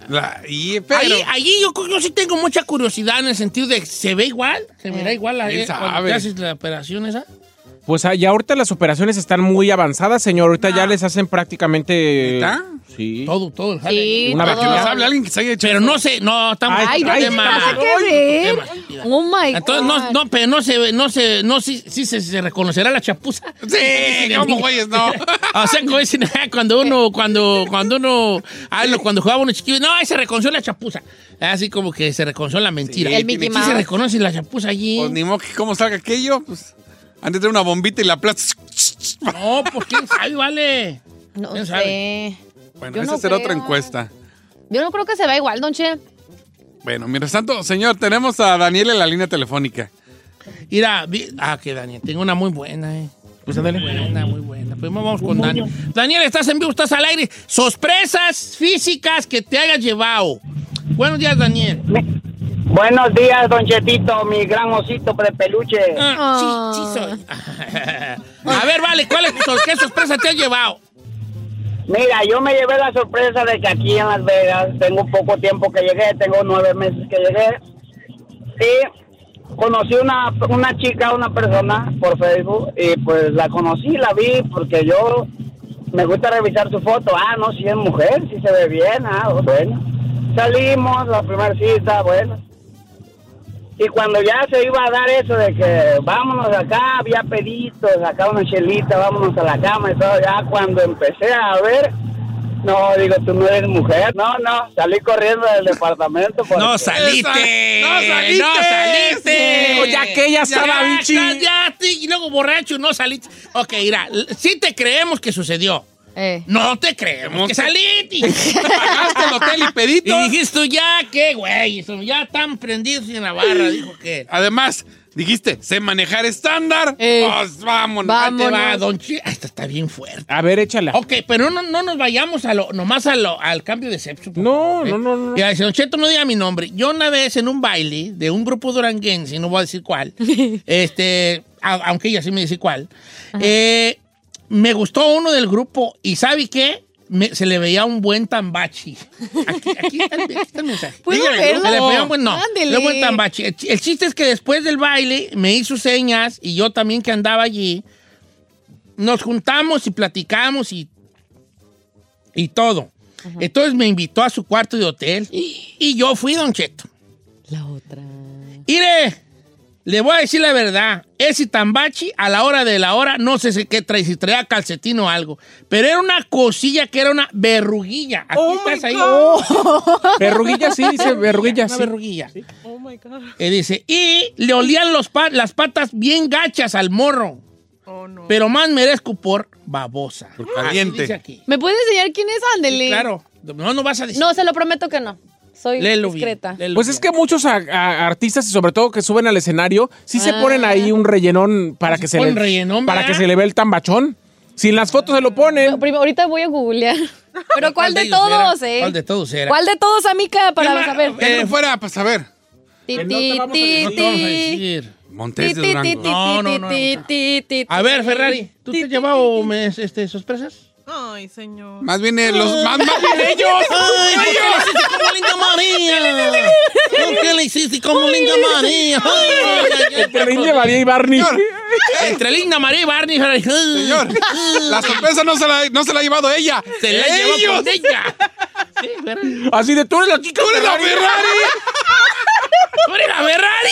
[SPEAKER 4] La- y, pero,
[SPEAKER 1] Ahí, allí yo, yo sí tengo mucha curiosidad en el sentido de, ¿se ve igual? ¿Se verá igual a
[SPEAKER 4] ¿Quién
[SPEAKER 1] cuando
[SPEAKER 4] sabe?
[SPEAKER 1] te haces la operación esa?
[SPEAKER 9] Pues ah, ya ahorita las operaciones están muy avanzadas, señor. Ahorita ya les hacen prácticamente.
[SPEAKER 4] ¿Neta?
[SPEAKER 9] Sí.
[SPEAKER 1] Todo, todo. el jale.
[SPEAKER 3] Sí,
[SPEAKER 9] Una
[SPEAKER 4] ¿Para
[SPEAKER 3] todo.
[SPEAKER 4] que nos hable alguien que se haya hecho
[SPEAKER 1] Pero no sé, no, estamos
[SPEAKER 3] Ay, no, ¿qué
[SPEAKER 1] tema. tema.
[SPEAKER 3] Oh my
[SPEAKER 1] Entonces, no,
[SPEAKER 3] God.
[SPEAKER 1] no, pero no se ve, no se, no, sí, sí se, se reconocerá la chapuza.
[SPEAKER 4] Sí, ¿cómo güeyes no?
[SPEAKER 1] O sea, como dicen, ah, cuando uno, cuando, cuando uno, ah, no, cuando jugaba uno chiquillo, no, ahí se reconoció la chapuza. Así como que se reconoció la mentira.
[SPEAKER 3] El Mickey
[SPEAKER 1] Sí
[SPEAKER 3] Mouse.
[SPEAKER 1] se reconoce la chapuza allí.
[SPEAKER 4] Pues ni modo que cómo salga aquello, pues. Antes de una bombita y la plata.
[SPEAKER 1] No, pues quién sabe, vale.
[SPEAKER 3] No
[SPEAKER 1] ¿Quién
[SPEAKER 3] sé.
[SPEAKER 1] sabe?
[SPEAKER 4] Bueno,
[SPEAKER 3] Yo
[SPEAKER 4] esa
[SPEAKER 3] no
[SPEAKER 4] será otra encuesta.
[SPEAKER 3] Yo no creo que se vea igual, Don Che.
[SPEAKER 4] Bueno, mientras tanto, señor, tenemos a Daniel en la línea telefónica.
[SPEAKER 1] Mira, vi- ah, que Daniel, tengo una muy buena, eh. Pues Muy buena, muy buena. Pues vamos con Daniel. Daniel, estás en vivo, estás al aire. Sorpresas físicas que te hayas llevado. Buenos días, Daniel.
[SPEAKER 10] Buenos días, Don Chetito, mi gran osito de peluche.
[SPEAKER 1] Ah, sí, sí soy. A ver, vale, ¿cuál es, tu- ¿qué sorpresa te has llevado?
[SPEAKER 10] Mira, yo me llevé la sorpresa de que aquí en Las Vegas tengo poco tiempo que llegué, tengo nueve meses que llegué. Y conocí una, una chica, una persona por Facebook, y pues la conocí, la vi, porque yo me gusta revisar su foto. Ah, no, si es mujer, si se ve bien, ah, bueno. Salimos, la primera cita, bueno. Y cuando ya se iba a dar eso de que vámonos acá, había peditos, acá una chelita, vámonos a la cama y todo, ya cuando empecé a ver, no, digo, tú no eres mujer. No, no, salí corriendo del departamento. porque-
[SPEAKER 1] No saliste. No saliste. No saliste.
[SPEAKER 9] Digo, ya que ella estaba
[SPEAKER 1] Ya,
[SPEAKER 9] bichi.
[SPEAKER 1] cállate, Y luego borracho, no saliste. Ok, mira, sí te creemos que sucedió.
[SPEAKER 3] Eh.
[SPEAKER 1] No te creemos que saliste.
[SPEAKER 4] Pagaste el hotel y pedito.
[SPEAKER 1] Y dijiste tú, ya, qué güey, ya están prendidos en la barra, dijo que.
[SPEAKER 4] Además, dijiste, sé manejar estándar.
[SPEAKER 3] Eh,
[SPEAKER 4] Pues vámonos.
[SPEAKER 1] Ahí te va,
[SPEAKER 3] vámonos.
[SPEAKER 1] don Chi. Ah, Esta está bien fuerte.
[SPEAKER 9] A ver, échala.
[SPEAKER 1] Ok, pero no, no nos vayamos a lo, nomás a lo, al cambio de sexo. por
[SPEAKER 9] No,
[SPEAKER 1] ¿eh?
[SPEAKER 9] no, no, no.
[SPEAKER 1] Ya, dice, Don Cheto, no diga mi nombre. Yo una vez en un baile de un grupo duranguense, no voy a decir cuál, este, a- aunque ella sí me dice cuál, eh, me gustó uno del grupo y ¿sabe qué? Me- se le veía un buen tambachi. Aquí, aquí está, el, aquí está el mensaje.
[SPEAKER 3] ¿Puedo
[SPEAKER 1] Dígale,
[SPEAKER 3] verlo?
[SPEAKER 1] Se le veía un buen, no,
[SPEAKER 3] Ándele.
[SPEAKER 1] se le veía un buen tambachi. El, ch- el chiste es que después del baile me hizo señas y yo también que andaba allí, nos juntamos y platicamos y, y todo. Entonces me invitó a su cuarto de hotel y yo fui, Don Cheto.
[SPEAKER 3] La otra.
[SPEAKER 1] Mire, le voy a decir la verdad. Ese tambachi, a la hora de la hora, no sé si qué trae, si traía calcetín o algo, pero era una cosilla que era una verruguilla. Aquí estás ahí.
[SPEAKER 9] Verruguilla, sí, dice verruguilla,
[SPEAKER 1] Una
[SPEAKER 9] sí.
[SPEAKER 1] verruguilla. Y dice, y le olían los pa- las patas bien gachas al morro. Pero más merezco por babosa. Por
[SPEAKER 4] caliente.
[SPEAKER 1] dice aquí.
[SPEAKER 3] ¿Me puede enseñar quién es? Ándele.
[SPEAKER 1] Claro. No, no vas a decir.
[SPEAKER 3] No, se lo prometo que no. Soy discreta.
[SPEAKER 9] Pues
[SPEAKER 1] bien.
[SPEAKER 9] es que muchos a- a- artistas y sobre todo que suben al escenario, sí se
[SPEAKER 3] Ah.
[SPEAKER 9] ponen ahí un rellenón para que se le
[SPEAKER 1] rellenón,
[SPEAKER 9] para que se le ve el tambachón. Si en las fotos se lo ponen.
[SPEAKER 3] Primero, ahorita voy a googlear. Pero ¿cuál, de todos,
[SPEAKER 1] era?
[SPEAKER 3] eh?
[SPEAKER 1] ¿Cuál de todos era?
[SPEAKER 3] ¿Cuál de todos, amica? Para
[SPEAKER 1] ¿Qué ma-
[SPEAKER 3] saber.
[SPEAKER 4] Que no fuera para saber.
[SPEAKER 3] Ti, ti, ti.
[SPEAKER 4] Montes de Durango.
[SPEAKER 1] No, no, no, A ver, Ferrari, ¿tú te has llevado este, sorpresas?
[SPEAKER 11] Ay, señor.
[SPEAKER 4] Más bien eh, los más, más bien ellos.
[SPEAKER 1] ¡Ay, ¿por qué le hiciste como Linda María? ¿Por qué le hiciste como Linda María?
[SPEAKER 9] Entre Linda María y Barney.
[SPEAKER 4] Señor,
[SPEAKER 1] Entre Linda María y Barney.
[SPEAKER 4] Señor, la sorpresa no se la, no se la ha llevado ella.
[SPEAKER 1] Se la llevó
[SPEAKER 4] ellos.
[SPEAKER 1] con ella. Sí.
[SPEAKER 9] Así de tú eres la chica.
[SPEAKER 4] ¡Tú eres la Ferrari!
[SPEAKER 1] ¡Tú eres la Ferrari!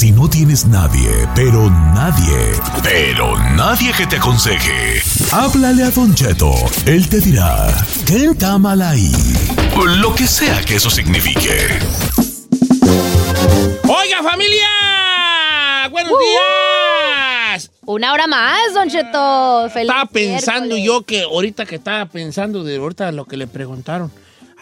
[SPEAKER 12] Si no tienes nadie, pero nadie, pero nadie que te aconseje, háblale a Don Cheto. Él te dirá, ¿qué está mal ahí? Lo que sea que eso signifique.
[SPEAKER 1] Oiga, familia. Buenos días.
[SPEAKER 3] Una hora más, Don Cheto. Feliz
[SPEAKER 1] Estaba pensando
[SPEAKER 3] miércoles.
[SPEAKER 1] yo que ahorita que estaba pensando de ahorita lo que le preguntaron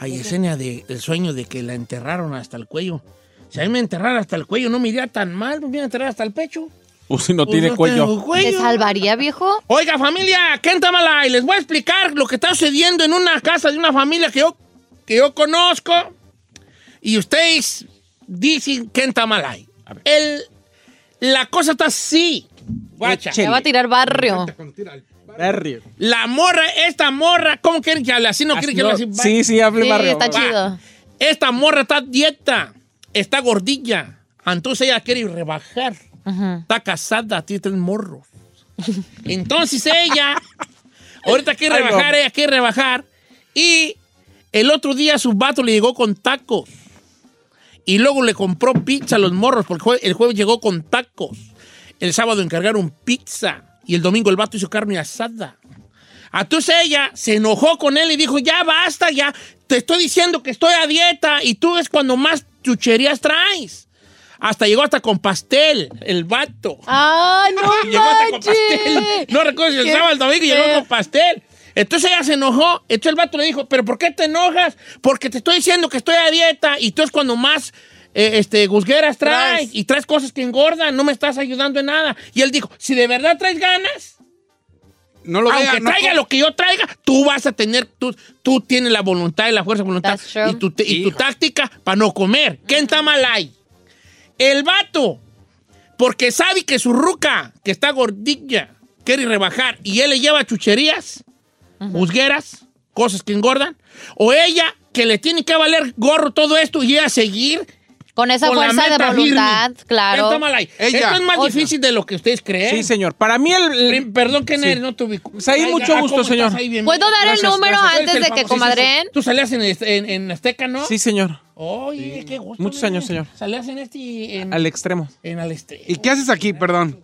[SPEAKER 1] a Yesenia de, del sueño de que la enterraron hasta el cuello. Si a mí me enterraran hasta el cuello no me iría tan mal, me iría a enterrar hasta el pecho.
[SPEAKER 9] Pues si no
[SPEAKER 1] Pues
[SPEAKER 9] tiene
[SPEAKER 1] no
[SPEAKER 9] cuello.
[SPEAKER 1] cuello.
[SPEAKER 3] ¿Te salvaría, viejo?
[SPEAKER 1] Oiga, familia, ¿qué y Les voy a explicar lo que está sucediendo en una casa de una familia que yo, que yo conozco. Y ustedes dicen que Tamalay. El, la cosa está así. Guacha.
[SPEAKER 3] Te va a tirar barrio.
[SPEAKER 9] Barrio.
[SPEAKER 1] La morra, esta morra, ¿cómo quieren que hable? ¿Así no quieren que hable así?
[SPEAKER 9] Sí, sí, hable
[SPEAKER 3] Sí,
[SPEAKER 9] barrio.
[SPEAKER 3] está
[SPEAKER 9] Va.
[SPEAKER 3] chido.
[SPEAKER 1] Esta morra está dieta, está gordilla. Entonces ella quiere rebajar. Está casada, tiene tres morros. Entonces ella, ahorita quiere rebajar, ella quiere rebajar. Y el otro día su vato le llegó con tacos. Y luego le compró pizza a los morros, porque jue- el jueves llegó con tacos. El sábado encargaron pizza. Y el domingo el vato hizo carne asada. Entonces ella se enojó con él y dijo, ya basta, ya te estoy diciendo que estoy a dieta y tú es cuando más chucherías traes. Hasta llegó hasta con pastel, el vato.
[SPEAKER 3] ¡Ay, no
[SPEAKER 1] llegó hasta con pastel. No recuerdo si el sábado el domingo llegó con pastel. Entonces ella se enojó. Entonces el vato le dijo, ¿pero por qué te enojas? Porque te estoy diciendo que estoy a dieta y tú es cuando más eh, este, gusgueras traes, y traes cosas que engordan, no me estás ayudando en nada. Y él dijo, si de verdad traes ganas,
[SPEAKER 4] No lo
[SPEAKER 1] aunque
[SPEAKER 4] vea, no
[SPEAKER 1] traiga lo que yo traiga, tú vas a tener, tú, tú tienes la voluntad y la fuerza de voluntad
[SPEAKER 3] That's true.
[SPEAKER 1] y tu, y tu táctica para no comer. ¿Quién está mal ahí? El vato, porque sabe que su ruca, que está gordilla, quiere rebajar y él le lleva chucherías, juzgueras, cosas que engordan, o ella que le tiene que valer gorro todo esto y ella seguir
[SPEAKER 3] Con esa
[SPEAKER 1] con
[SPEAKER 3] fuerza de voluntad,
[SPEAKER 1] firme.
[SPEAKER 3] claro.
[SPEAKER 1] Esto es más difícil de lo que ustedes creen.
[SPEAKER 9] Sí, señor. Para mí el...
[SPEAKER 1] Perdón, ¿quién
[SPEAKER 9] Sí.
[SPEAKER 1] No te ubico.
[SPEAKER 9] Pues ahí
[SPEAKER 1] Ay,
[SPEAKER 9] mucho gusto,
[SPEAKER 1] ¿cómo estás
[SPEAKER 9] señor.
[SPEAKER 1] ahí? Bien-
[SPEAKER 3] ¿Puedo dar
[SPEAKER 9] Gracias,
[SPEAKER 3] el número antes de que comadren?
[SPEAKER 1] Tú salías en, este- en, en Azteca, ¿no?
[SPEAKER 9] Sí, señor.
[SPEAKER 1] Oye, qué gusto.
[SPEAKER 9] Muchos años, señor.
[SPEAKER 1] Salías en este... En,
[SPEAKER 9] Al extremo.
[SPEAKER 1] en al extremo.
[SPEAKER 4] ¿Y qué haces aquí, perdón?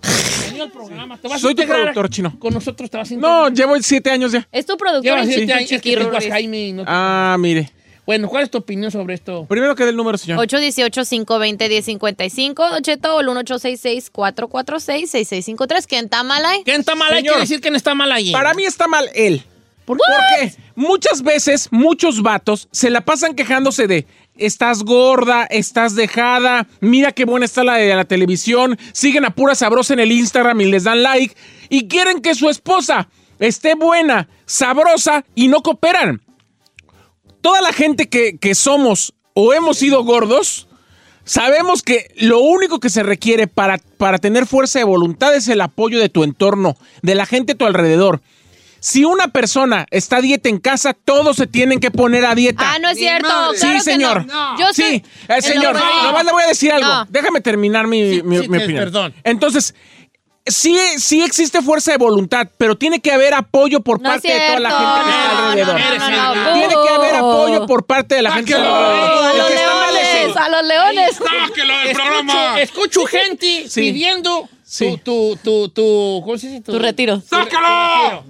[SPEAKER 1] Venido al programa. ¿Te vas a
[SPEAKER 9] Soy tu productor chino.
[SPEAKER 1] Con nosotros te vas a
[SPEAKER 9] No, llevo siete años ya.
[SPEAKER 3] Es tu productor en
[SPEAKER 1] siete
[SPEAKER 3] Chiqui
[SPEAKER 1] años es que tengo a
[SPEAKER 3] Rurbis.
[SPEAKER 1] Jaime y no te-
[SPEAKER 9] Ah, mire.
[SPEAKER 1] Bueno, ¿cuál es tu opinión sobre esto?
[SPEAKER 9] Primero que dé el número, señor.
[SPEAKER 3] 818-520-1055, Don Cheto, o el 1866-446-6653. ¿Quién está mal ahí?
[SPEAKER 1] ¿Quién está mal ahí? Quiere decir quién está mal ahí.
[SPEAKER 9] Para mí está mal él.
[SPEAKER 1] ¿Por
[SPEAKER 9] Porque muchas veces, muchos vatos se la pasan quejándose de estás gorda, estás dejada, mira qué buena está la de la televisión, siguen a pura sabrosa en el Instagram y les dan like y quieren que su esposa esté buena, sabrosa y no cooperan. Toda la gente que, que somos o hemos sido gordos, sabemos que lo único que se requiere para, para tener fuerza de voluntad es el apoyo de tu entorno, de la gente a tu alrededor. Si una persona está a dieta en casa, todos se tienen que poner a dieta.
[SPEAKER 3] Ah, no es cierto. Claro
[SPEAKER 9] sí,
[SPEAKER 3] que
[SPEAKER 9] señor.
[SPEAKER 3] no. Yo
[SPEAKER 9] sí,
[SPEAKER 3] sé.
[SPEAKER 9] eh, señor,
[SPEAKER 3] En lo-
[SPEAKER 9] nomás le voy a decir algo.
[SPEAKER 3] No.
[SPEAKER 9] Déjame terminar mi,
[SPEAKER 1] Sí,
[SPEAKER 9] mi-
[SPEAKER 1] sí,
[SPEAKER 9] mi
[SPEAKER 1] te-
[SPEAKER 9] opinión.
[SPEAKER 1] perdón.
[SPEAKER 9] Entonces, sí, sí existe fuerza de voluntad, pero tiene que haber apoyo por
[SPEAKER 3] No
[SPEAKER 9] parte de toda la gente que está
[SPEAKER 3] No,
[SPEAKER 9] alrededor.
[SPEAKER 3] no, no, no, no.
[SPEAKER 9] Tiene que haber apoyo por parte de la gente. que está alrededor.
[SPEAKER 3] A
[SPEAKER 9] El
[SPEAKER 3] los leones, a los leones.
[SPEAKER 4] ¡Sáquelo del
[SPEAKER 1] Escucho,
[SPEAKER 4] programa!
[SPEAKER 1] escucho gente
[SPEAKER 9] Sí.
[SPEAKER 1] pidiendo
[SPEAKER 9] Sí.
[SPEAKER 1] tu, tu, tu, tu, ¿cómo se dice?
[SPEAKER 3] Tu retiro.
[SPEAKER 4] ¡Sácalo!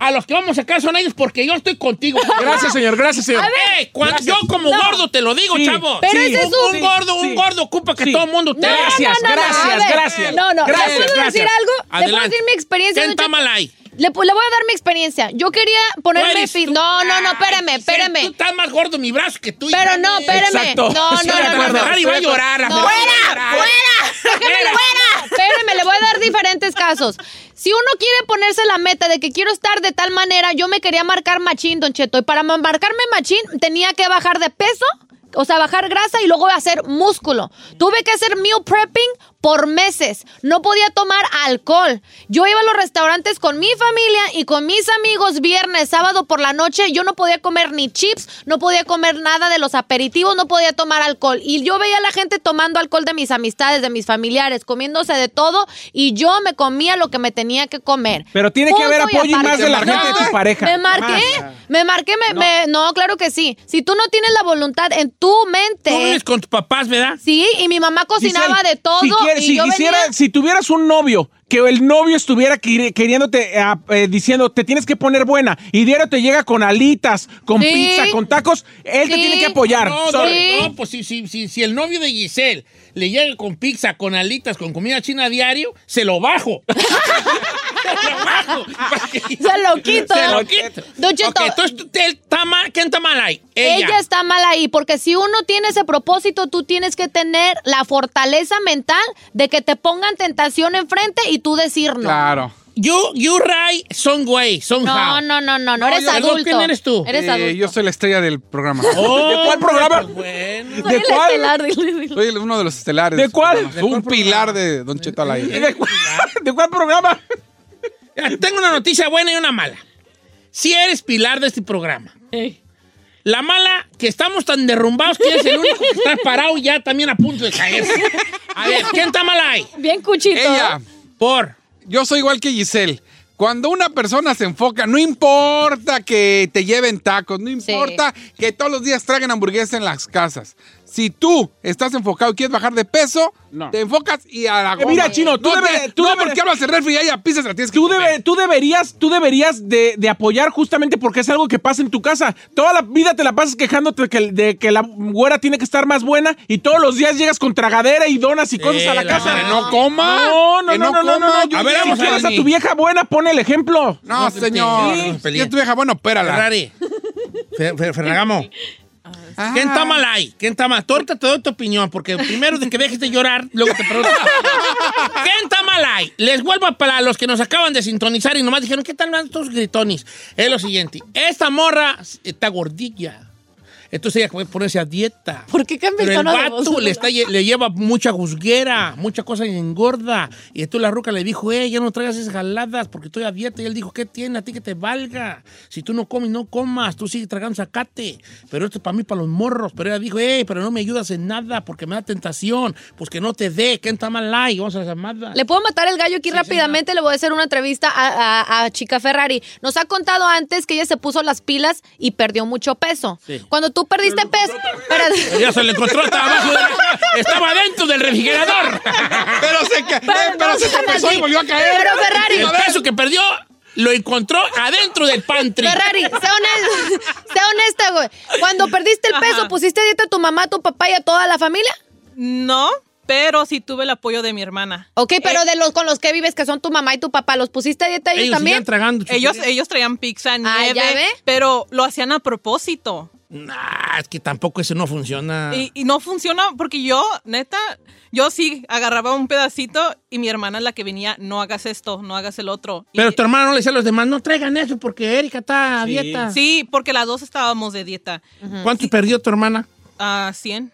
[SPEAKER 1] A los que vamos a sacar son ellos porque yo estoy contigo.
[SPEAKER 9] Gracias, señor, gracias, señor.
[SPEAKER 1] A ver, Ey, cuando-
[SPEAKER 9] Gracias.
[SPEAKER 1] yo como
[SPEAKER 9] No.
[SPEAKER 1] gordo te lo digo,
[SPEAKER 9] Sí,
[SPEAKER 1] chavo.
[SPEAKER 3] Pero
[SPEAKER 1] Sí,
[SPEAKER 3] ese es
[SPEAKER 1] un,
[SPEAKER 3] un-
[SPEAKER 1] gordo, un gordo ocupa que
[SPEAKER 9] Sí.
[SPEAKER 1] todo el mundo te
[SPEAKER 3] No,
[SPEAKER 9] Gracias,
[SPEAKER 3] no, no, no,
[SPEAKER 9] gracias, gracias.
[SPEAKER 3] No, no,
[SPEAKER 9] Gracias,
[SPEAKER 3] ¿le puedo decir algo? ¿Le puedo
[SPEAKER 1] Adelante.
[SPEAKER 3] decir mi experiencia?
[SPEAKER 1] ¿Quién
[SPEAKER 3] don
[SPEAKER 1] está
[SPEAKER 3] Cheto?
[SPEAKER 1] mal ahí?
[SPEAKER 3] Le, le voy a dar mi experiencia. Yo quería ponerme...
[SPEAKER 1] eres
[SPEAKER 3] fi-
[SPEAKER 1] tú?
[SPEAKER 3] No, no, no, espérame,
[SPEAKER 1] Ay, Giselle,
[SPEAKER 3] espérame.
[SPEAKER 1] Tú estás más gordo mi brazo que tú.
[SPEAKER 3] Pero
[SPEAKER 1] hija
[SPEAKER 3] no, espérame. No, no, no, no.
[SPEAKER 1] Va a llorar.
[SPEAKER 3] No, fuera, fuera. Fuera. Espérame, le voy a dar diferentes casos. Si uno quiere ponerse la meta de que quiero estar de tal manera, yo me quería marcar machín, Don Cheto. Y para ma- marcarme machín, tenía que bajar de peso, o sea, bajar grasa y luego hacer músculo. Tuve que hacer meal prepping por meses. No podía tomar alcohol. Yo iba a los restaurantes con mi familia y con mis amigos viernes, sábado por la noche. Yo no podía comer ni chips, no podía comer nada de los aperitivos, no podía tomar alcohol. Y yo veía a la gente tomando alcohol de mis amistades, de mis familiares, comiéndose de todo y yo me comía lo que me tenía que comer.
[SPEAKER 9] Pero tiene que haber apoyo y
[SPEAKER 3] aparte.
[SPEAKER 9] más de la gente de tu
[SPEAKER 3] No,
[SPEAKER 9] pareja.
[SPEAKER 3] Me marqué, me marqué, me, me- no, claro que sí. Si tú no tienes la voluntad en tu mente.
[SPEAKER 1] Tú vives con tus papás, ¿verdad?
[SPEAKER 3] Sí, y mi mamá cocinaba
[SPEAKER 9] Giselle,
[SPEAKER 3] de todo.
[SPEAKER 9] Si, quieres-
[SPEAKER 3] y
[SPEAKER 9] si
[SPEAKER 3] yo
[SPEAKER 9] quisiera-
[SPEAKER 3] venía-
[SPEAKER 9] si tuvieras un novio, que el novio estuviera queri- queriéndote, eh, eh, diciendo, te tienes que poner buena, y diario te llega con alitas, con
[SPEAKER 3] Sí.
[SPEAKER 9] pizza, con tacos, él te tiene que apoyar.
[SPEAKER 1] No,
[SPEAKER 9] Sorry.
[SPEAKER 1] no, no, pues si, si, si, si el novio de Giselle le llega con pizza, con alitas, con comida china a diario, se lo bajo. se lo bajo.
[SPEAKER 3] Se lo quito.
[SPEAKER 1] Se lo quito. Entonces, está mal- ¿quién está mal ahí?
[SPEAKER 3] Ella. está mal ahí, porque si uno tiene ese propósito, tú tienes que tener la fortaleza mental de que te pongan tentación enfrente y tú decir no.
[SPEAKER 4] Claro.
[SPEAKER 1] You, you right, son güey, son
[SPEAKER 3] No,
[SPEAKER 1] how.
[SPEAKER 3] no, no, no, no, eres
[SPEAKER 1] yo-
[SPEAKER 3] adulto.
[SPEAKER 1] ¿Quién eres tú?
[SPEAKER 3] Eres
[SPEAKER 4] Eh,
[SPEAKER 3] adulto.
[SPEAKER 4] yo soy la estrella del programa.
[SPEAKER 1] Oh,
[SPEAKER 9] ¿De cuál programa?
[SPEAKER 1] pues.
[SPEAKER 3] Soy
[SPEAKER 9] ¿De
[SPEAKER 3] el
[SPEAKER 9] cuál?
[SPEAKER 3] estelar.
[SPEAKER 4] Soy el- uno de los estelares.
[SPEAKER 9] ¿De cuál?
[SPEAKER 4] Soy un pilar de Don Cheto.
[SPEAKER 9] ¿De, cuál, de cuál programa?
[SPEAKER 1] Tengo una noticia buena y una mala. Si eres pilar de este programa. La mala, que estamos tan derrumbados que es el único que está parado y ya también a punto de caerse. A ver, ¿quién está mal ahí?
[SPEAKER 3] Bien cuchito.
[SPEAKER 4] Ella,
[SPEAKER 1] Por.
[SPEAKER 4] yo soy igual que Giselle. Cuando una persona se enfoca, no importa que te lleven tacos, no importa que todos los días traigan hamburguesas en las casas. Si tú estás enfocado y quieres bajar de peso,
[SPEAKER 9] No.
[SPEAKER 4] te enfocas y a la
[SPEAKER 9] Eh, mira. Chino, tú
[SPEAKER 4] no,
[SPEAKER 9] debe-
[SPEAKER 4] te-
[SPEAKER 9] tú
[SPEAKER 4] no
[SPEAKER 9] debe-
[SPEAKER 4] porque hablas de refri y ya pizzas la tienes que
[SPEAKER 9] Tú,
[SPEAKER 4] comer.
[SPEAKER 9] debe- tú deberías, tú deberías de, de apoyar justamente porque es algo que pasa en tu casa. Toda la vida te la pasas quejándote de que, de que la güera tiene que estar más buena y todos los días llegas con tragadera y donas y cosas a la
[SPEAKER 1] la
[SPEAKER 9] casa.
[SPEAKER 1] madre,
[SPEAKER 4] no coma.
[SPEAKER 9] No, no,
[SPEAKER 4] Que
[SPEAKER 9] no,
[SPEAKER 4] no
[SPEAKER 9] no, no, no.
[SPEAKER 1] A ver,
[SPEAKER 9] si
[SPEAKER 1] a
[SPEAKER 9] quieres a tu vieja buena, pon el ejemplo.
[SPEAKER 4] No,
[SPEAKER 1] No,
[SPEAKER 4] señor.
[SPEAKER 1] sí,
[SPEAKER 4] Si es tu vieja, bueno, espérala.
[SPEAKER 1] Ferrari. Fer- Fer- Ferragamo.
[SPEAKER 4] Ah.
[SPEAKER 1] ¿Quién está mal ahí? ¿Quién está mal? Tú ahorita te doy tu opinión, porque primero de que dejes de llorar, luego te pregunto. ¿Quién está mal ahí? Les vuelvo a para los que nos acaban de sintonizar y nomás dijeron, ¿qué tal van estos gritones? Es lo siguiente. Esta morra está gordilla. Entonces ella puede ponerse a dieta.
[SPEAKER 3] ¿Por qué cambia el
[SPEAKER 1] Pero el
[SPEAKER 3] tono de
[SPEAKER 1] vato le, está, le lleva mucha juzguera, mucha cosa y engorda. Y entonces la ruca le dijo, eh, ya no traigas esas jaladas porque estoy a dieta. Y él dijo, ¿qué tiene? A ti que te valga. Si tú no comes, no comas. Tú sigues tragando zacate. Pero esto es para mí, para los morros. Pero ella dijo, eh, pero no me ayudas en nada porque me da tentación. Pues que no te dé. ¿Quién está mal ahí? Vamos a la llamada.
[SPEAKER 3] Le puedo matar el gallo aquí rápidamente. Le voy a hacer una entrevista a, a- a Chica Ferrari. Nos ha contado antes que ella se puso las pilas y perdió mucho peso.
[SPEAKER 1] Sí.
[SPEAKER 3] Cuando tú perdiste peso.
[SPEAKER 1] Ya se le encontró, estaba abajo de la- Estaba dentro del refrigerador.
[SPEAKER 4] Pero se, ca-
[SPEAKER 3] Pero
[SPEAKER 4] eh, pero
[SPEAKER 3] no
[SPEAKER 4] se tropezó
[SPEAKER 3] así.
[SPEAKER 4] y volvió a caer.
[SPEAKER 3] Pero Ferrari.
[SPEAKER 1] El peso que perdió lo encontró adentro del pantry.
[SPEAKER 3] Ferrari, sea honesta, sea honesta, güey. Cuando perdiste el peso,
[SPEAKER 11] Ajá.
[SPEAKER 3] ¿pusiste a dieta a tu mamá, a tu papá y a toda la familia?
[SPEAKER 11] No, pero sí tuve el apoyo de mi hermana.
[SPEAKER 3] Ok, pero de los con los que vives, que son tu mamá y tu papá, ¿los pusiste a dieta ellos,
[SPEAKER 1] Ellos
[SPEAKER 3] también?
[SPEAKER 1] tragando.
[SPEAKER 11] Ellos, ellos traían pizza,
[SPEAKER 3] Ah,
[SPEAKER 11] nieve,
[SPEAKER 3] ¿ya ve?
[SPEAKER 11] pero lo hacían a propósito.
[SPEAKER 1] Nah, es que tampoco eso no funciona.
[SPEAKER 11] Y, y no funciona porque yo, neta, yo sí agarraba un pedacito y mi hermana es la que venía, no hagas esto, no hagas el otro. Y-
[SPEAKER 1] Pero tu hermano no le decía a los demás, no traigan eso porque Erika está a
[SPEAKER 9] Sí.
[SPEAKER 1] dieta.
[SPEAKER 11] Sí, porque las dos estábamos de dieta.
[SPEAKER 1] ¿Cuánto perdió tu hermana?
[SPEAKER 11] A 100.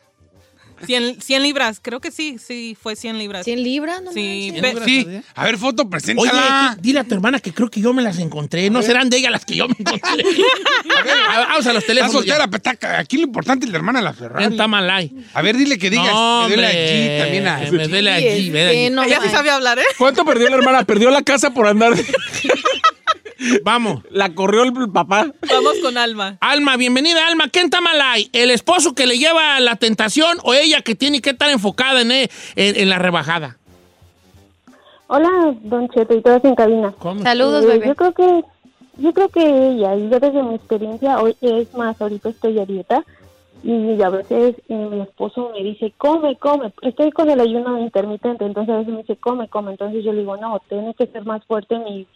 [SPEAKER 11] 100, 100 libras, creo que sí, sí, fue 100 libras.
[SPEAKER 3] ¿100 libras? No
[SPEAKER 11] Sí,
[SPEAKER 3] manches.
[SPEAKER 11] pe-
[SPEAKER 4] Sí. A ver, foto,
[SPEAKER 1] Oye,
[SPEAKER 4] preséntala.
[SPEAKER 1] que- dile a tu hermana que creo que yo me las encontré. No serán de ella las que yo me encontré. a ver, a- vamos a los teléfonos. ya.
[SPEAKER 4] pero está- aquí lo importante es la hermana la
[SPEAKER 1] ¿Quién
[SPEAKER 4] Ferrari.
[SPEAKER 1] está mal ahí?
[SPEAKER 4] A ver, dile que digas.
[SPEAKER 1] No,
[SPEAKER 4] me duele allí también. a-
[SPEAKER 1] Me duele allí,
[SPEAKER 3] Sí,
[SPEAKER 1] me
[SPEAKER 3] no
[SPEAKER 11] Ella sí sabe hablar, ¿eh?
[SPEAKER 9] ¿Cuánto perdió la hermana? Perdió la casa por andar.
[SPEAKER 1] Vamos.
[SPEAKER 9] La corrió el papá.
[SPEAKER 11] Vamos con Alma.
[SPEAKER 1] Alma, bienvenida, Alma. ¿Quién está mal ahí? ¿El esposo que le lleva la tentación o ella que tiene que estar enfocada en, en, en la rebajada?
[SPEAKER 6] Hola, Don Cheto y todos en cabina.
[SPEAKER 1] ¿Cómo?
[SPEAKER 3] Saludos,
[SPEAKER 6] Eh,
[SPEAKER 3] bebé.
[SPEAKER 6] Yo creo que
[SPEAKER 13] Yo creo que ella, y yo desde mi experiencia, hoy es más, ahorita estoy a dieta y a veces eh, mi esposo me dice, come, come, estoy con el ayuno intermitente, entonces a veces me dice, come, come, entonces yo le digo, no, tiene que ser más fuerte mi,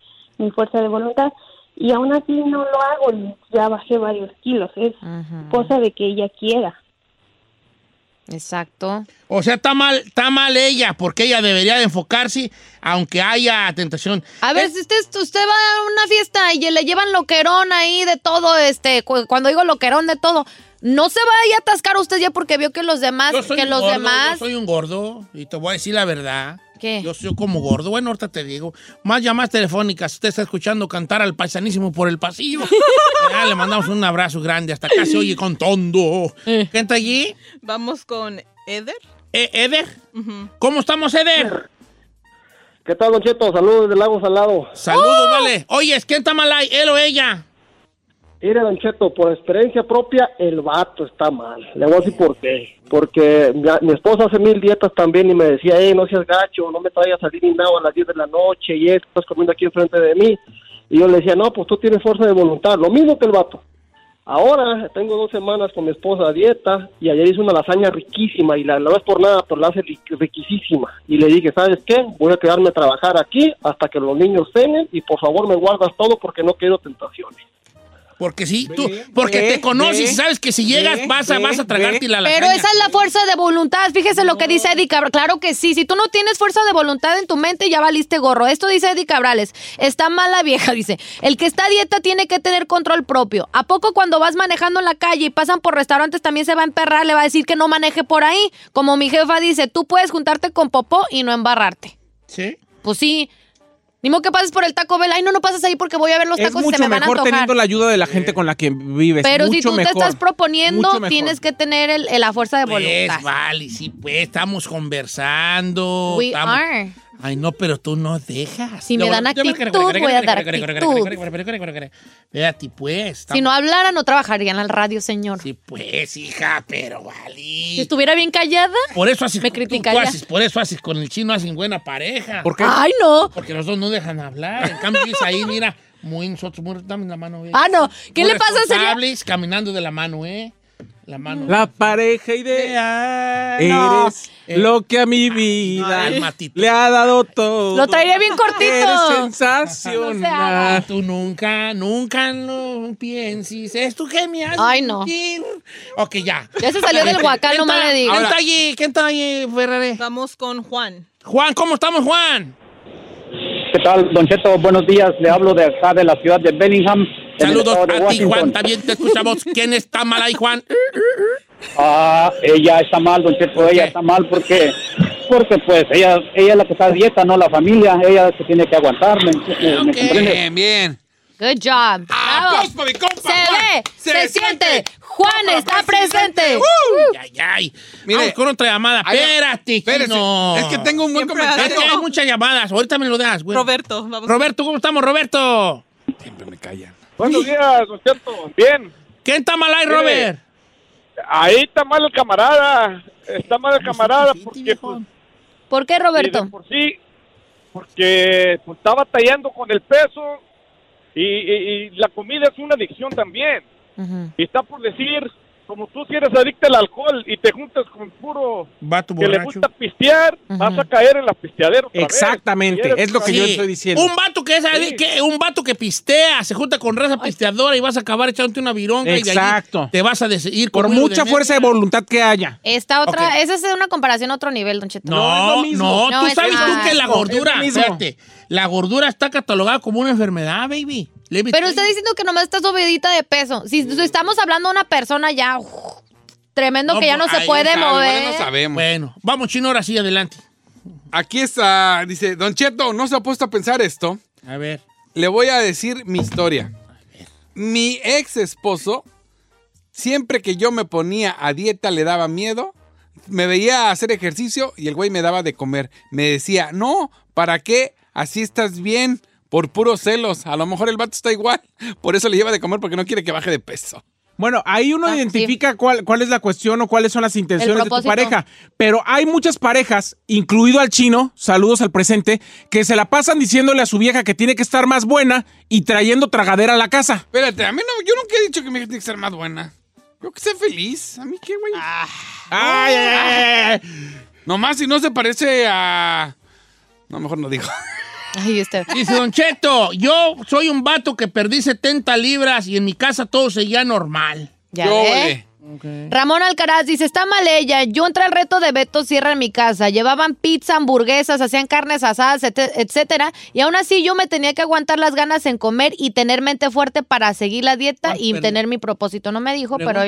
[SPEAKER 13] mi fuerza de voluntad y aún así no lo hago y ya bajé varios kilos, es cosa de que ella quiera.
[SPEAKER 3] Exacto.
[SPEAKER 1] O sea, está mal, está mal ella, porque ella debería de enfocarse, aunque haya tentación.
[SPEAKER 3] A ver, si usted, usted va a una fiesta y le llevan loquerón ahí de todo, este, cu- cuando digo loquerón de todo, no se vaya a atascar usted ya porque vio que los demás,
[SPEAKER 1] Yo soy
[SPEAKER 3] que
[SPEAKER 1] un
[SPEAKER 3] los
[SPEAKER 1] gordo,
[SPEAKER 3] demás.
[SPEAKER 1] Yo soy un gordo y te voy a decir la verdad.
[SPEAKER 3] ¿Qué?
[SPEAKER 1] Yo soy como gordo. Bueno, ahorita te digo. Más llamadas telefónicas. Usted está escuchando cantar al paisanísimo por el pasillo. Ya, le mandamos un abrazo grande. Hasta acá se oye con tondo.
[SPEAKER 3] Eh.
[SPEAKER 1] ¿Quién está allí?
[SPEAKER 11] Vamos con Eder.
[SPEAKER 1] Eh, ¿Eder? ¿Cómo estamos, Eder?
[SPEAKER 14] ¿Qué tal, Don Cheto? Saludos desde Lago Salado.
[SPEAKER 1] Saludos, vale. Oye, ¿quién está mal ahí? ¿Él o ella?
[SPEAKER 14] Mire, Don por experiencia propia, el vato está mal. Le voy a decir por qué. Porque mi, mi esposa hace mil dietas también y me decía, no seas gacho, no me traigas a salir ni nada a las 10 de la noche y esto, estás comiendo aquí enfrente de mí. Y yo le decía, no, pues tú tienes fuerza de voluntad. Lo mismo que el vato. Ahora tengo dos semanas con mi esposa a dieta y ayer hice una lasaña riquísima y la no es por nada, pero la hace ri- riquísima. Y le dije, ¿sabes qué? Voy a quedarme a trabajar aquí hasta que los niños cenen y por favor me guardas todo porque no quiero tentaciones.
[SPEAKER 1] Porque sí, tú, porque
[SPEAKER 14] ve,
[SPEAKER 1] te conoces
[SPEAKER 14] ve,
[SPEAKER 1] y sabes que si llegas vas a, vas a tragarte la lasaña.
[SPEAKER 3] Pero esa es la fuerza de voluntad. Fíjese lo que dice Eddie Cabral. Claro que sí. Si tú no tienes fuerza de voluntad en tu mente, ya valiste gorro. Esto dice Eddie Cabrales. Está mal la vieja, dice. El que está a dieta tiene que tener control propio. ¿A poco cuando vas manejando en la calle y pasan por restaurantes también se va a emperrar? Le va a decir que no maneje por ahí. Como mi jefa dice, tú puedes juntarte con popó y no embarrarte.
[SPEAKER 1] ¿Sí?
[SPEAKER 3] Pues sí. Ni modo que pases por el Taco Bell. Ay, no, no pases ahí porque voy a ver los
[SPEAKER 9] Es
[SPEAKER 3] tacos y se me van a
[SPEAKER 9] mejor
[SPEAKER 3] antojar.
[SPEAKER 9] teniendo la ayuda de la gente con la que vives.
[SPEAKER 3] Pero si
[SPEAKER 9] mucho
[SPEAKER 3] tú
[SPEAKER 9] mejor.
[SPEAKER 3] te estás proponiendo,
[SPEAKER 9] mejor.
[SPEAKER 3] tienes que tener el- el- la fuerza de
[SPEAKER 1] Pues,
[SPEAKER 3] voluntad.
[SPEAKER 1] vale, sí, pues, estamos conversando.
[SPEAKER 3] We
[SPEAKER 1] estamos-
[SPEAKER 3] are.
[SPEAKER 1] Ay, no, pero tú no dejas.
[SPEAKER 3] Si me dan actitud, voy a dar
[SPEAKER 1] actitud. Espérate, pues.
[SPEAKER 3] Si no hablara, no trabajaría en la radio, señor.
[SPEAKER 1] Sí, pues, hija, pero vale.
[SPEAKER 3] Si estuviera bien callada,
[SPEAKER 1] Por eso haces,
[SPEAKER 3] me
[SPEAKER 1] tú- tú
[SPEAKER 3] criticaría.
[SPEAKER 1] haces- por eso haces con el chino, hacen buena pareja.
[SPEAKER 9] ¿Por qué?
[SPEAKER 3] Ay, no.
[SPEAKER 1] Porque los dos no dejan hablar. En cambio, ellos ahí, mira, muy nosotros, muy, dame la mano, eh.
[SPEAKER 3] Ah, no. ¿Qué
[SPEAKER 1] Muy
[SPEAKER 3] le pasa?
[SPEAKER 1] Responsables, caminando de la mano, ¿eh? La mano.
[SPEAKER 9] La pareja ideal.
[SPEAKER 1] No.
[SPEAKER 9] Eres lo que a mi vida
[SPEAKER 1] Ay,
[SPEAKER 9] le ha dado todo.
[SPEAKER 3] Lo traería bien cortito.
[SPEAKER 9] Eres sensacional.
[SPEAKER 1] Tú nunca, nunca lo pienses. ¿Es tú que me haces
[SPEAKER 3] Ay, no.
[SPEAKER 1] sentir? Ok, ya.
[SPEAKER 3] Ya se salió del huacán,
[SPEAKER 1] ¿Quién
[SPEAKER 3] no me le digas.
[SPEAKER 1] ¿Quién está allí? ¿Quién está allí, Ferrari?
[SPEAKER 11] Vamos con Juan.
[SPEAKER 1] Juan, ¿cómo estamos, Juan?
[SPEAKER 15] ¿Qué tal, Don Cheto? Buenos días. Le hablo de acá de la ciudad de Bellingham.
[SPEAKER 1] Saludos a ti. Juan. También te escuchamos. ¿Quién está mal ahí, Juan?
[SPEAKER 15] Ah, ella está mal, Don Cheto. Ella está mal porque, porque pues, ella, ella es la que está a dieta, no la familia. Ella es la que tiene que aguantar. ¿me, me- me comprende?
[SPEAKER 4] Bien, bien.
[SPEAKER 3] Good job. Bravo. Se ve, se, siente. Juan está presente.
[SPEAKER 1] Ay, ay.
[SPEAKER 4] Mire,
[SPEAKER 1] Vamos con otra llamada. Espérate,
[SPEAKER 4] espérese.
[SPEAKER 1] no.
[SPEAKER 4] Es que tengo un buen
[SPEAKER 11] Siempre
[SPEAKER 4] comentario.
[SPEAKER 1] hay muchas llamadas. Ahorita me lo das, güey.
[SPEAKER 11] Roberto, vamos.
[SPEAKER 1] Roberto, ¿cómo estamos, Roberto?
[SPEAKER 4] Siempre me callan.
[SPEAKER 16] Buenos días, Don Cheto. Bien.
[SPEAKER 1] ¿Quién está mal ahí. Robert?
[SPEAKER 16] Ahí está mal el camarada. Está mal el camarada porque, pues,
[SPEAKER 3] ¿Por qué, Roberto?
[SPEAKER 16] por sí, porque pues, está batallando con el peso y, y- y la comida es una adicción también. Y está por decir, como tú si eres adicta al alcohol y te juntas con puro
[SPEAKER 1] Vato
[SPEAKER 16] que le gusta pistear, vas a caer en la pisteadera otra.
[SPEAKER 9] Exactamente,
[SPEAKER 16] Y
[SPEAKER 9] es lo que yo estoy diciendo.
[SPEAKER 1] Un vato que es
[SPEAKER 16] Sí.
[SPEAKER 1] que un vato que pistea, se junta con raza pisteadora y vas a acabar echándote una vironga y de
[SPEAKER 9] Exacto.
[SPEAKER 1] ahí te vas a decidir
[SPEAKER 9] Por mucha fuerza de voluntad que haya.
[SPEAKER 3] Esta otra, esa es una comparación a otro nivel, Don Cheto.
[SPEAKER 1] No, no,
[SPEAKER 3] No,
[SPEAKER 1] tú
[SPEAKER 3] es
[SPEAKER 1] sabes tú que la
[SPEAKER 3] Es
[SPEAKER 1] gordura, espérate, la gordura está catalogada como una enfermedad, baby.
[SPEAKER 3] Pero está diciendo que nomás estás subidita de peso. Si si estamos hablando de una persona ya uf, tremendo que ya no se puede
[SPEAKER 1] está,
[SPEAKER 3] mover.
[SPEAKER 4] No sabemos.
[SPEAKER 1] Bueno, vamos, chino, ahora sí, adelante.
[SPEAKER 4] Aquí está, dice, Don Cheto, ¿no se ha puesto a pensar esto?
[SPEAKER 1] A ver.
[SPEAKER 4] Le voy a decir mi historia. Mi ex esposo, siempre que yo me ponía a dieta, le daba miedo. Me veía hacer ejercicio y el güey me daba de comer. Me decía, no, ¿para qué? Así estás bien, por puros celos. A lo mejor el vato está igual. Por eso le lleva de comer porque no quiere que baje de peso.
[SPEAKER 9] Bueno, ahí uno identifica cuál, cuál es la cuestión o cuáles son las intenciones de tu pareja. Pero hay muchas parejas, incluido al chino, saludos al presente, que se la pasan diciéndole a su vieja que tiene que estar más buena y trayendo tragadera a la casa.
[SPEAKER 4] Espérate, a mí no, yo nunca he dicho que mi vieja tiene que ser más buena. Yo que sea feliz. ¿A mí qué, güey?
[SPEAKER 9] Ay, ay, ay.
[SPEAKER 4] Nomás si no se parece a... No, mejor no digo.
[SPEAKER 3] Ay, usted.
[SPEAKER 1] Dice Don Cheto, yo soy un vato que perdí 70 libras y en mi casa todo seguía normal.
[SPEAKER 3] Ya. Ramón Alcaraz dice, está mal ella. Yo entré al reto de Beto Sierra en mi casa. Llevaban pizza, hamburguesas, hacían carnes asadas, et- etcétera. Y aún así yo me tenía que aguantar las ganas en comer y tener mente fuerte para seguir la dieta y
[SPEAKER 1] pero-
[SPEAKER 3] tener mi propósito. No me dijo, pero...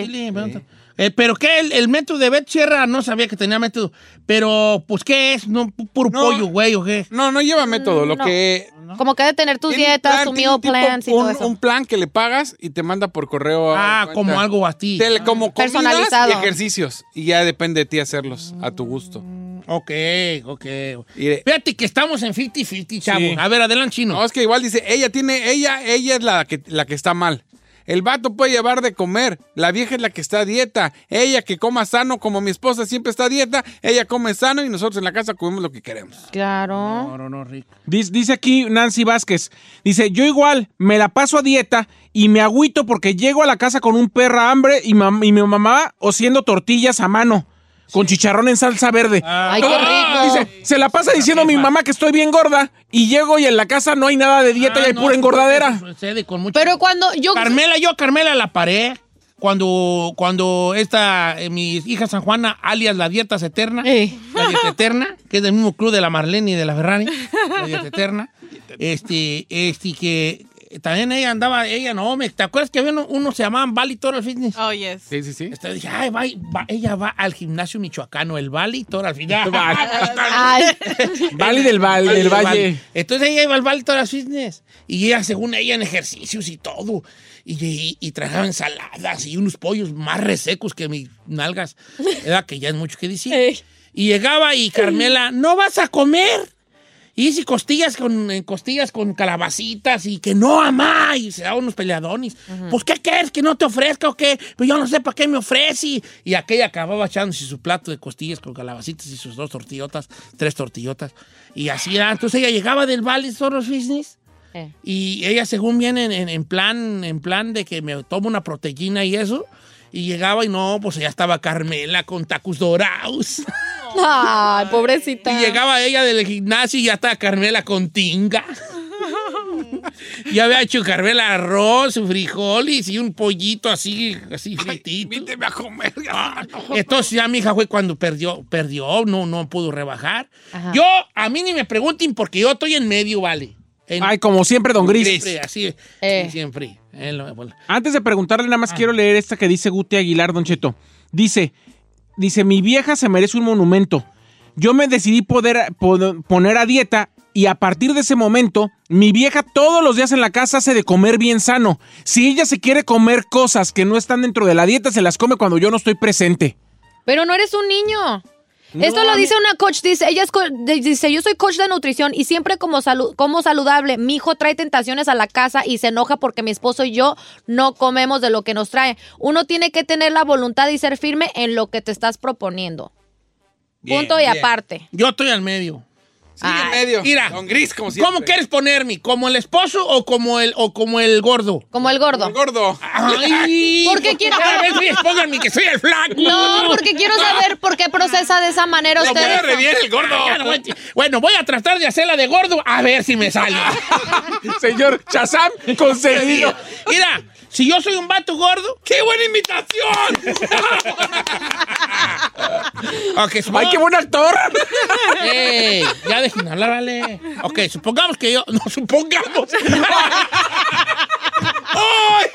[SPEAKER 1] Eh, pero qué, el, el método de Bet Sierra no sabía que tenía método. Pero, pues, ¿qué es? No, pu- puro pollo, güey, ¿o qué?
[SPEAKER 4] No, no lleva método. Lo
[SPEAKER 3] No.
[SPEAKER 4] que...
[SPEAKER 3] Como que de tener tus dietas,
[SPEAKER 4] plan,
[SPEAKER 3] tu meal
[SPEAKER 4] un tipo-
[SPEAKER 3] plans y todo
[SPEAKER 4] un,
[SPEAKER 3] eso.
[SPEAKER 4] un plan que le pagas y te manda por correo.
[SPEAKER 1] Ah,
[SPEAKER 4] de
[SPEAKER 1] como algo a ti.
[SPEAKER 4] Tele- como
[SPEAKER 3] Personalizado.
[SPEAKER 4] y ejercicios. Y ya depende de ti hacerlos a tu gusto.
[SPEAKER 1] Ok, ok. Fíjate que estamos en 50-50, chavo.
[SPEAKER 4] Sí.
[SPEAKER 1] A ver, adelante, chino.
[SPEAKER 4] No, es que igual dice, ella tiene, ella, ella es la que, la que está mal. El vato puede llevar de comer, la vieja es la que está a dieta. Ella que coma sano, como mi esposa siempre está a dieta, ella come sano y nosotros en la casa comemos lo que queremos.
[SPEAKER 3] Claro.
[SPEAKER 1] No, no, no, Rick.
[SPEAKER 9] Dice, dice aquí Nancy Vázquez, dice, yo igual me la paso a dieta y me agüito porque llego a la casa con un perra hambre y, mam- y mi mamá haciendo tortillas a mano. Con chicharrón en salsa verde.
[SPEAKER 3] Ay, qué
[SPEAKER 9] Ah,
[SPEAKER 3] rico.
[SPEAKER 9] Dice, se la pasa diciendo a mi mamá que estoy bien gorda y llego y en la casa no hay nada de dieta y
[SPEAKER 1] Ah,
[SPEAKER 9] hay
[SPEAKER 1] no,
[SPEAKER 9] pura engordadera.
[SPEAKER 1] sucede con mucho-
[SPEAKER 3] Pero cuando yo...
[SPEAKER 1] Carmela, yo a Carmela la paré cuando, cuando esta, eh, mi hija San Juana, alias la Dieta Eterna,
[SPEAKER 3] Ey.
[SPEAKER 1] la Dieta Eterna, que es del mismo club de la Marlene y de la Ferrari, la Dieta Eterna, este, este, que también ella andaba, ella no, me, ¿te acuerdas que había uno, uno se llamaban Bali Total Fitness?
[SPEAKER 11] Oh, yes.
[SPEAKER 4] Sí, sí, sí.
[SPEAKER 1] Entonces dije, ay, va, va- ella va al gimnasio michoacano, el Bali Total Fitness.
[SPEAKER 3] Ay.
[SPEAKER 9] Vale del, val- del Valle.
[SPEAKER 1] Entonces ella iba al Valley Total Fitness y ella, según ella, en ejercicios y todo. Y, y, y trajaba ensaladas y unos pollos más resecos que mis nalgas. Era que ya es mucho que decir. Y llegaba y Carmela, ¿no vas a comer? Y si costillas con eh, costillas con calabacitas y que no, amá, y se daba unos peleadones. Pues, ¿qué quieres? ¿Que no te ofrezca o qué? Pues yo no sé para qué me ofrece. Y aquella acababa echándose su plato de costillas con calabacitas y sus dos tortillotas, tres tortillotas. Y así era. Entonces ella llegaba del Valley Soros Business
[SPEAKER 3] Eh.
[SPEAKER 1] y ella, según viene en, en- en plan, en plan de que me tomo una proteína y eso. Y llegaba y no, pues ya estaba Carmela con tacos dorados.
[SPEAKER 3] Ay, pobrecita.
[SPEAKER 1] Y llegaba ella del gimnasio y ya estaba Carmela con tinga. y había hecho Carmela arroz, frijoles y un pollito así, así fritito.
[SPEAKER 4] Invíteme a comer.
[SPEAKER 1] Ah, Entonces ya mi hija fue cuando perdió, perdió, no, no pudo rebajar.
[SPEAKER 3] Ajá.
[SPEAKER 1] Yo, a mí ni me pregunten porque yo estoy en medio, vale. En-
[SPEAKER 9] Ay, como siempre, don Gris.
[SPEAKER 1] Siempre, así,
[SPEAKER 3] Eh.
[SPEAKER 1] sí, siempre.
[SPEAKER 9] Antes de preguntarle, nada
[SPEAKER 1] Ah.
[SPEAKER 9] más quiero leer esta que dice Guti Aguilar, Don Cheto. Dice, dice, mi vieja se merece un monumento. Yo me decidí poder pod- poner a dieta y a partir de ese momento, mi vieja todos los días en la casa hace de comer bien sano. Si ella se quiere comer cosas que no están dentro de la dieta, se las come cuando yo no estoy presente.
[SPEAKER 3] Pero no eres un niño.
[SPEAKER 9] No,
[SPEAKER 3] Esto lo dice una coach, dice, ella es co- dice, yo soy coach de nutrición y siempre como, salu- como saludable, mi hijo trae tentaciones a la casa y se enoja porque mi esposo y yo no comemos de lo que nos trae. Uno tiene que tener la voluntad y ser firme en lo que te estás proponiendo.
[SPEAKER 1] Bien,
[SPEAKER 3] Punto y
[SPEAKER 1] bien.
[SPEAKER 3] aparte.
[SPEAKER 1] Yo estoy al medio.
[SPEAKER 4] Sí, en medio.
[SPEAKER 1] Mira,
[SPEAKER 4] Don Gris, como siempre.
[SPEAKER 1] ¿Cómo quieres ponerme? ¿Como el esposo o como el, o como el gordo?
[SPEAKER 3] Como el gordo.
[SPEAKER 4] El gordo.
[SPEAKER 1] Ay,
[SPEAKER 3] ¿Por qué
[SPEAKER 1] vez ustedes pónganme que soy el flaco.
[SPEAKER 3] No, porque quiero saber por qué procesa de esa manera usted.
[SPEAKER 4] puede re bien el gordo.
[SPEAKER 1] Ah, a- Bueno, voy a tratar de hacerla de gordo a ver si me sale.
[SPEAKER 9] Señor Chazam, concedido.
[SPEAKER 1] Mira, si yo soy un vato gordo,
[SPEAKER 4] ¡Qué buena imitación!
[SPEAKER 1] ok,
[SPEAKER 9] ¡Ay, qué buen actor!
[SPEAKER 1] Ey, ya dejen hablar, vale. Ok, supongamos que yo. No, supongamos. ¡Ay!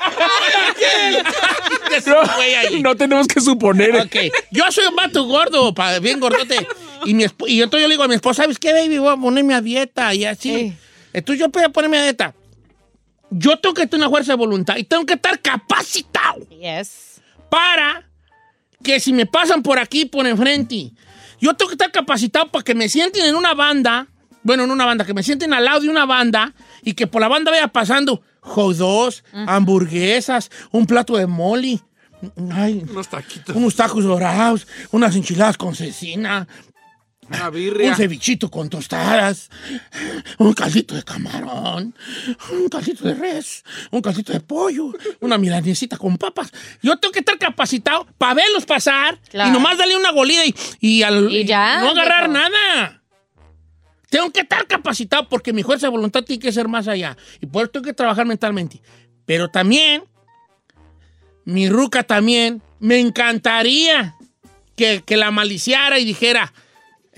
[SPEAKER 1] ¡Ay!
[SPEAKER 9] No, no tenemos que suponer.
[SPEAKER 1] Ok, yo soy un vato gordo, bien gordote. Y, mi y entonces yo le digo a mi esposa, ¿sabes qué, baby? Voy a ponerme a dieta y así.
[SPEAKER 3] Ey.
[SPEAKER 1] Entonces yo voy a ponerme a dieta. Yo tengo que tener una fuerza de voluntad y tengo que estar capacitado
[SPEAKER 3] Yes.
[SPEAKER 1] para que si me pasan por aquí, por enfrente, yo tengo que estar capacitado para que me sienten en una banda bueno, en una banda, que me sienten al lado de una banda y que por la banda vaya pasando jodos, hamburguesas, un plato de moli, ay,
[SPEAKER 4] Unos taquitos.
[SPEAKER 1] unos tacos dorados, unas enchiladas con cecina,
[SPEAKER 4] Una birria.
[SPEAKER 1] un cevichito con tostadas, un caldito de camarón, un caldito de res, un caldito de pollo, una milanesita con papas. Yo tengo que estar capacitado para verlos pasar
[SPEAKER 3] Claro.
[SPEAKER 1] y nomás darle una golida y, y al-
[SPEAKER 3] Y ya,
[SPEAKER 1] no agarrar
[SPEAKER 3] viejo.
[SPEAKER 1] nada. Tengo que estar capacitado porque mi fuerza de voluntad tiene que ser más allá. Y por eso tengo que trabajar mentalmente. Pero también, mi ruca también, me encantaría que, que la maliciara y dijera,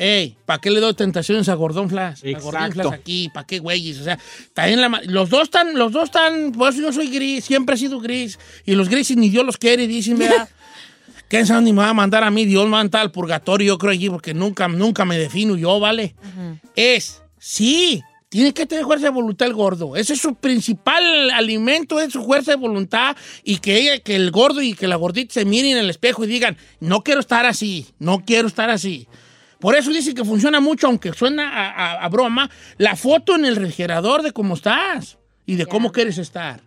[SPEAKER 1] hey, ¿para qué le doy tentaciones a Gordón Flash? A Gordon
[SPEAKER 9] Exacto.
[SPEAKER 1] Flash aquí, ¿para qué güeyes? O sea, también la los dos están, los dos están, por eso yo soy gris, siempre he sido gris. Y los grises ni Dios los quiere, dicen, ¿verdad? ¿Quién sabe ni me va a mandar a mí? Dios me va a mandar al purgatorio, yo creo allí, porque nunca, nunca me defino yo, ¿vale? Es, sí, tiene que tener fuerza de voluntad el gordo. Ese es su principal alimento, es su fuerza de voluntad. Y que ella, que el gordo y que la gordita se miren en el espejo y digan, no quiero estar así, no quiero estar así. Por eso dice que funciona mucho, aunque suena a, a- a broma, la foto en el refrigerador de cómo estás y de cómo quieres estar.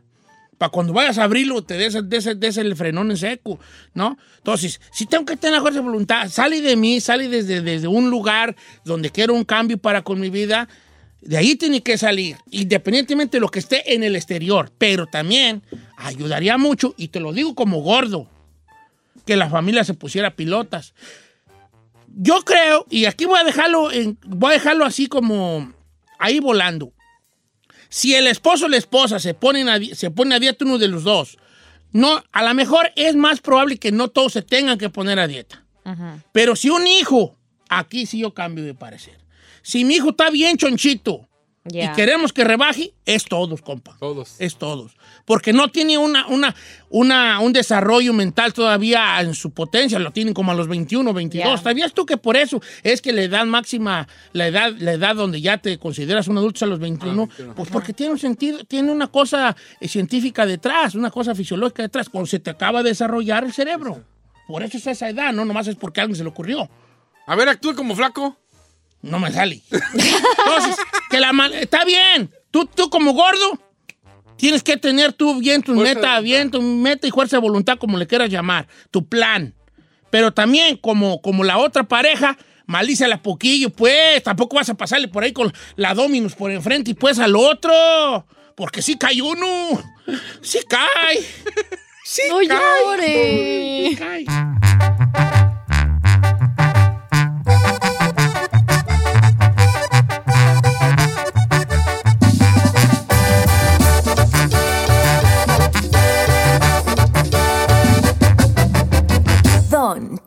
[SPEAKER 1] Para cuando vayas a abrirlo, te des, des- des el frenón en seco, ¿no? Entonces, si tengo que tener la fuerza de voluntad, sale de mí, sale desde, desde un lugar donde quiero un cambio para con mi vida, de ahí tiene que salir, independientemente de lo que esté en el exterior. Pero también ayudaría mucho, y te lo digo como gordo, que la familia se pusiera pilotas. Yo creo, y aquí voy a dejarlo, en- voy a dejarlo así como ahí volando. Si el esposo o la esposa se ponen a, se pone a dieta uno de los dos, no, a lo mejor es más probable que no todos se tengan que poner a dieta. Pero si un hijo, aquí sí yo cambio de parecer. Si mi hijo está bien chonchito y queremos que rebaje, es todos, compa.
[SPEAKER 4] Todos.
[SPEAKER 1] Es todos. Porque no tiene una, una, una, un desarrollo mental todavía en su potencia, lo tienen como a los 21, 22.
[SPEAKER 3] Ya.
[SPEAKER 1] ¿Sabías tú que por eso es que la edad máxima, la edad, la edad donde ya te consideras un adulto es a los 21? Pues porque tiene un sentido, tiene una cosa eh, científica detrás, una cosa fisiológica detrás, cuando se te acaba de desarrollar el cerebro. Por eso es esa edad, no nomás es porque a alguien se le ocurrió.
[SPEAKER 4] A ver, actúe como flaco.
[SPEAKER 1] No me sale. Entonces, que la mal- está bien. Tú, tú como gordo, tienes que tener tú bien tu
[SPEAKER 4] Fuerza
[SPEAKER 1] meta, bien tu meta y fuerza de voluntad, como le quieras llamar, tu plan. Pero también, como, como la otra pareja, malíciala poquillo, pues. Tampoco vas a pasarle por ahí con la Dominus por enfrente y pues al otro. Porque sí cae uno. Sí cae. Sí
[SPEAKER 3] No
[SPEAKER 1] cae.
[SPEAKER 3] llore.
[SPEAKER 1] Sí cae.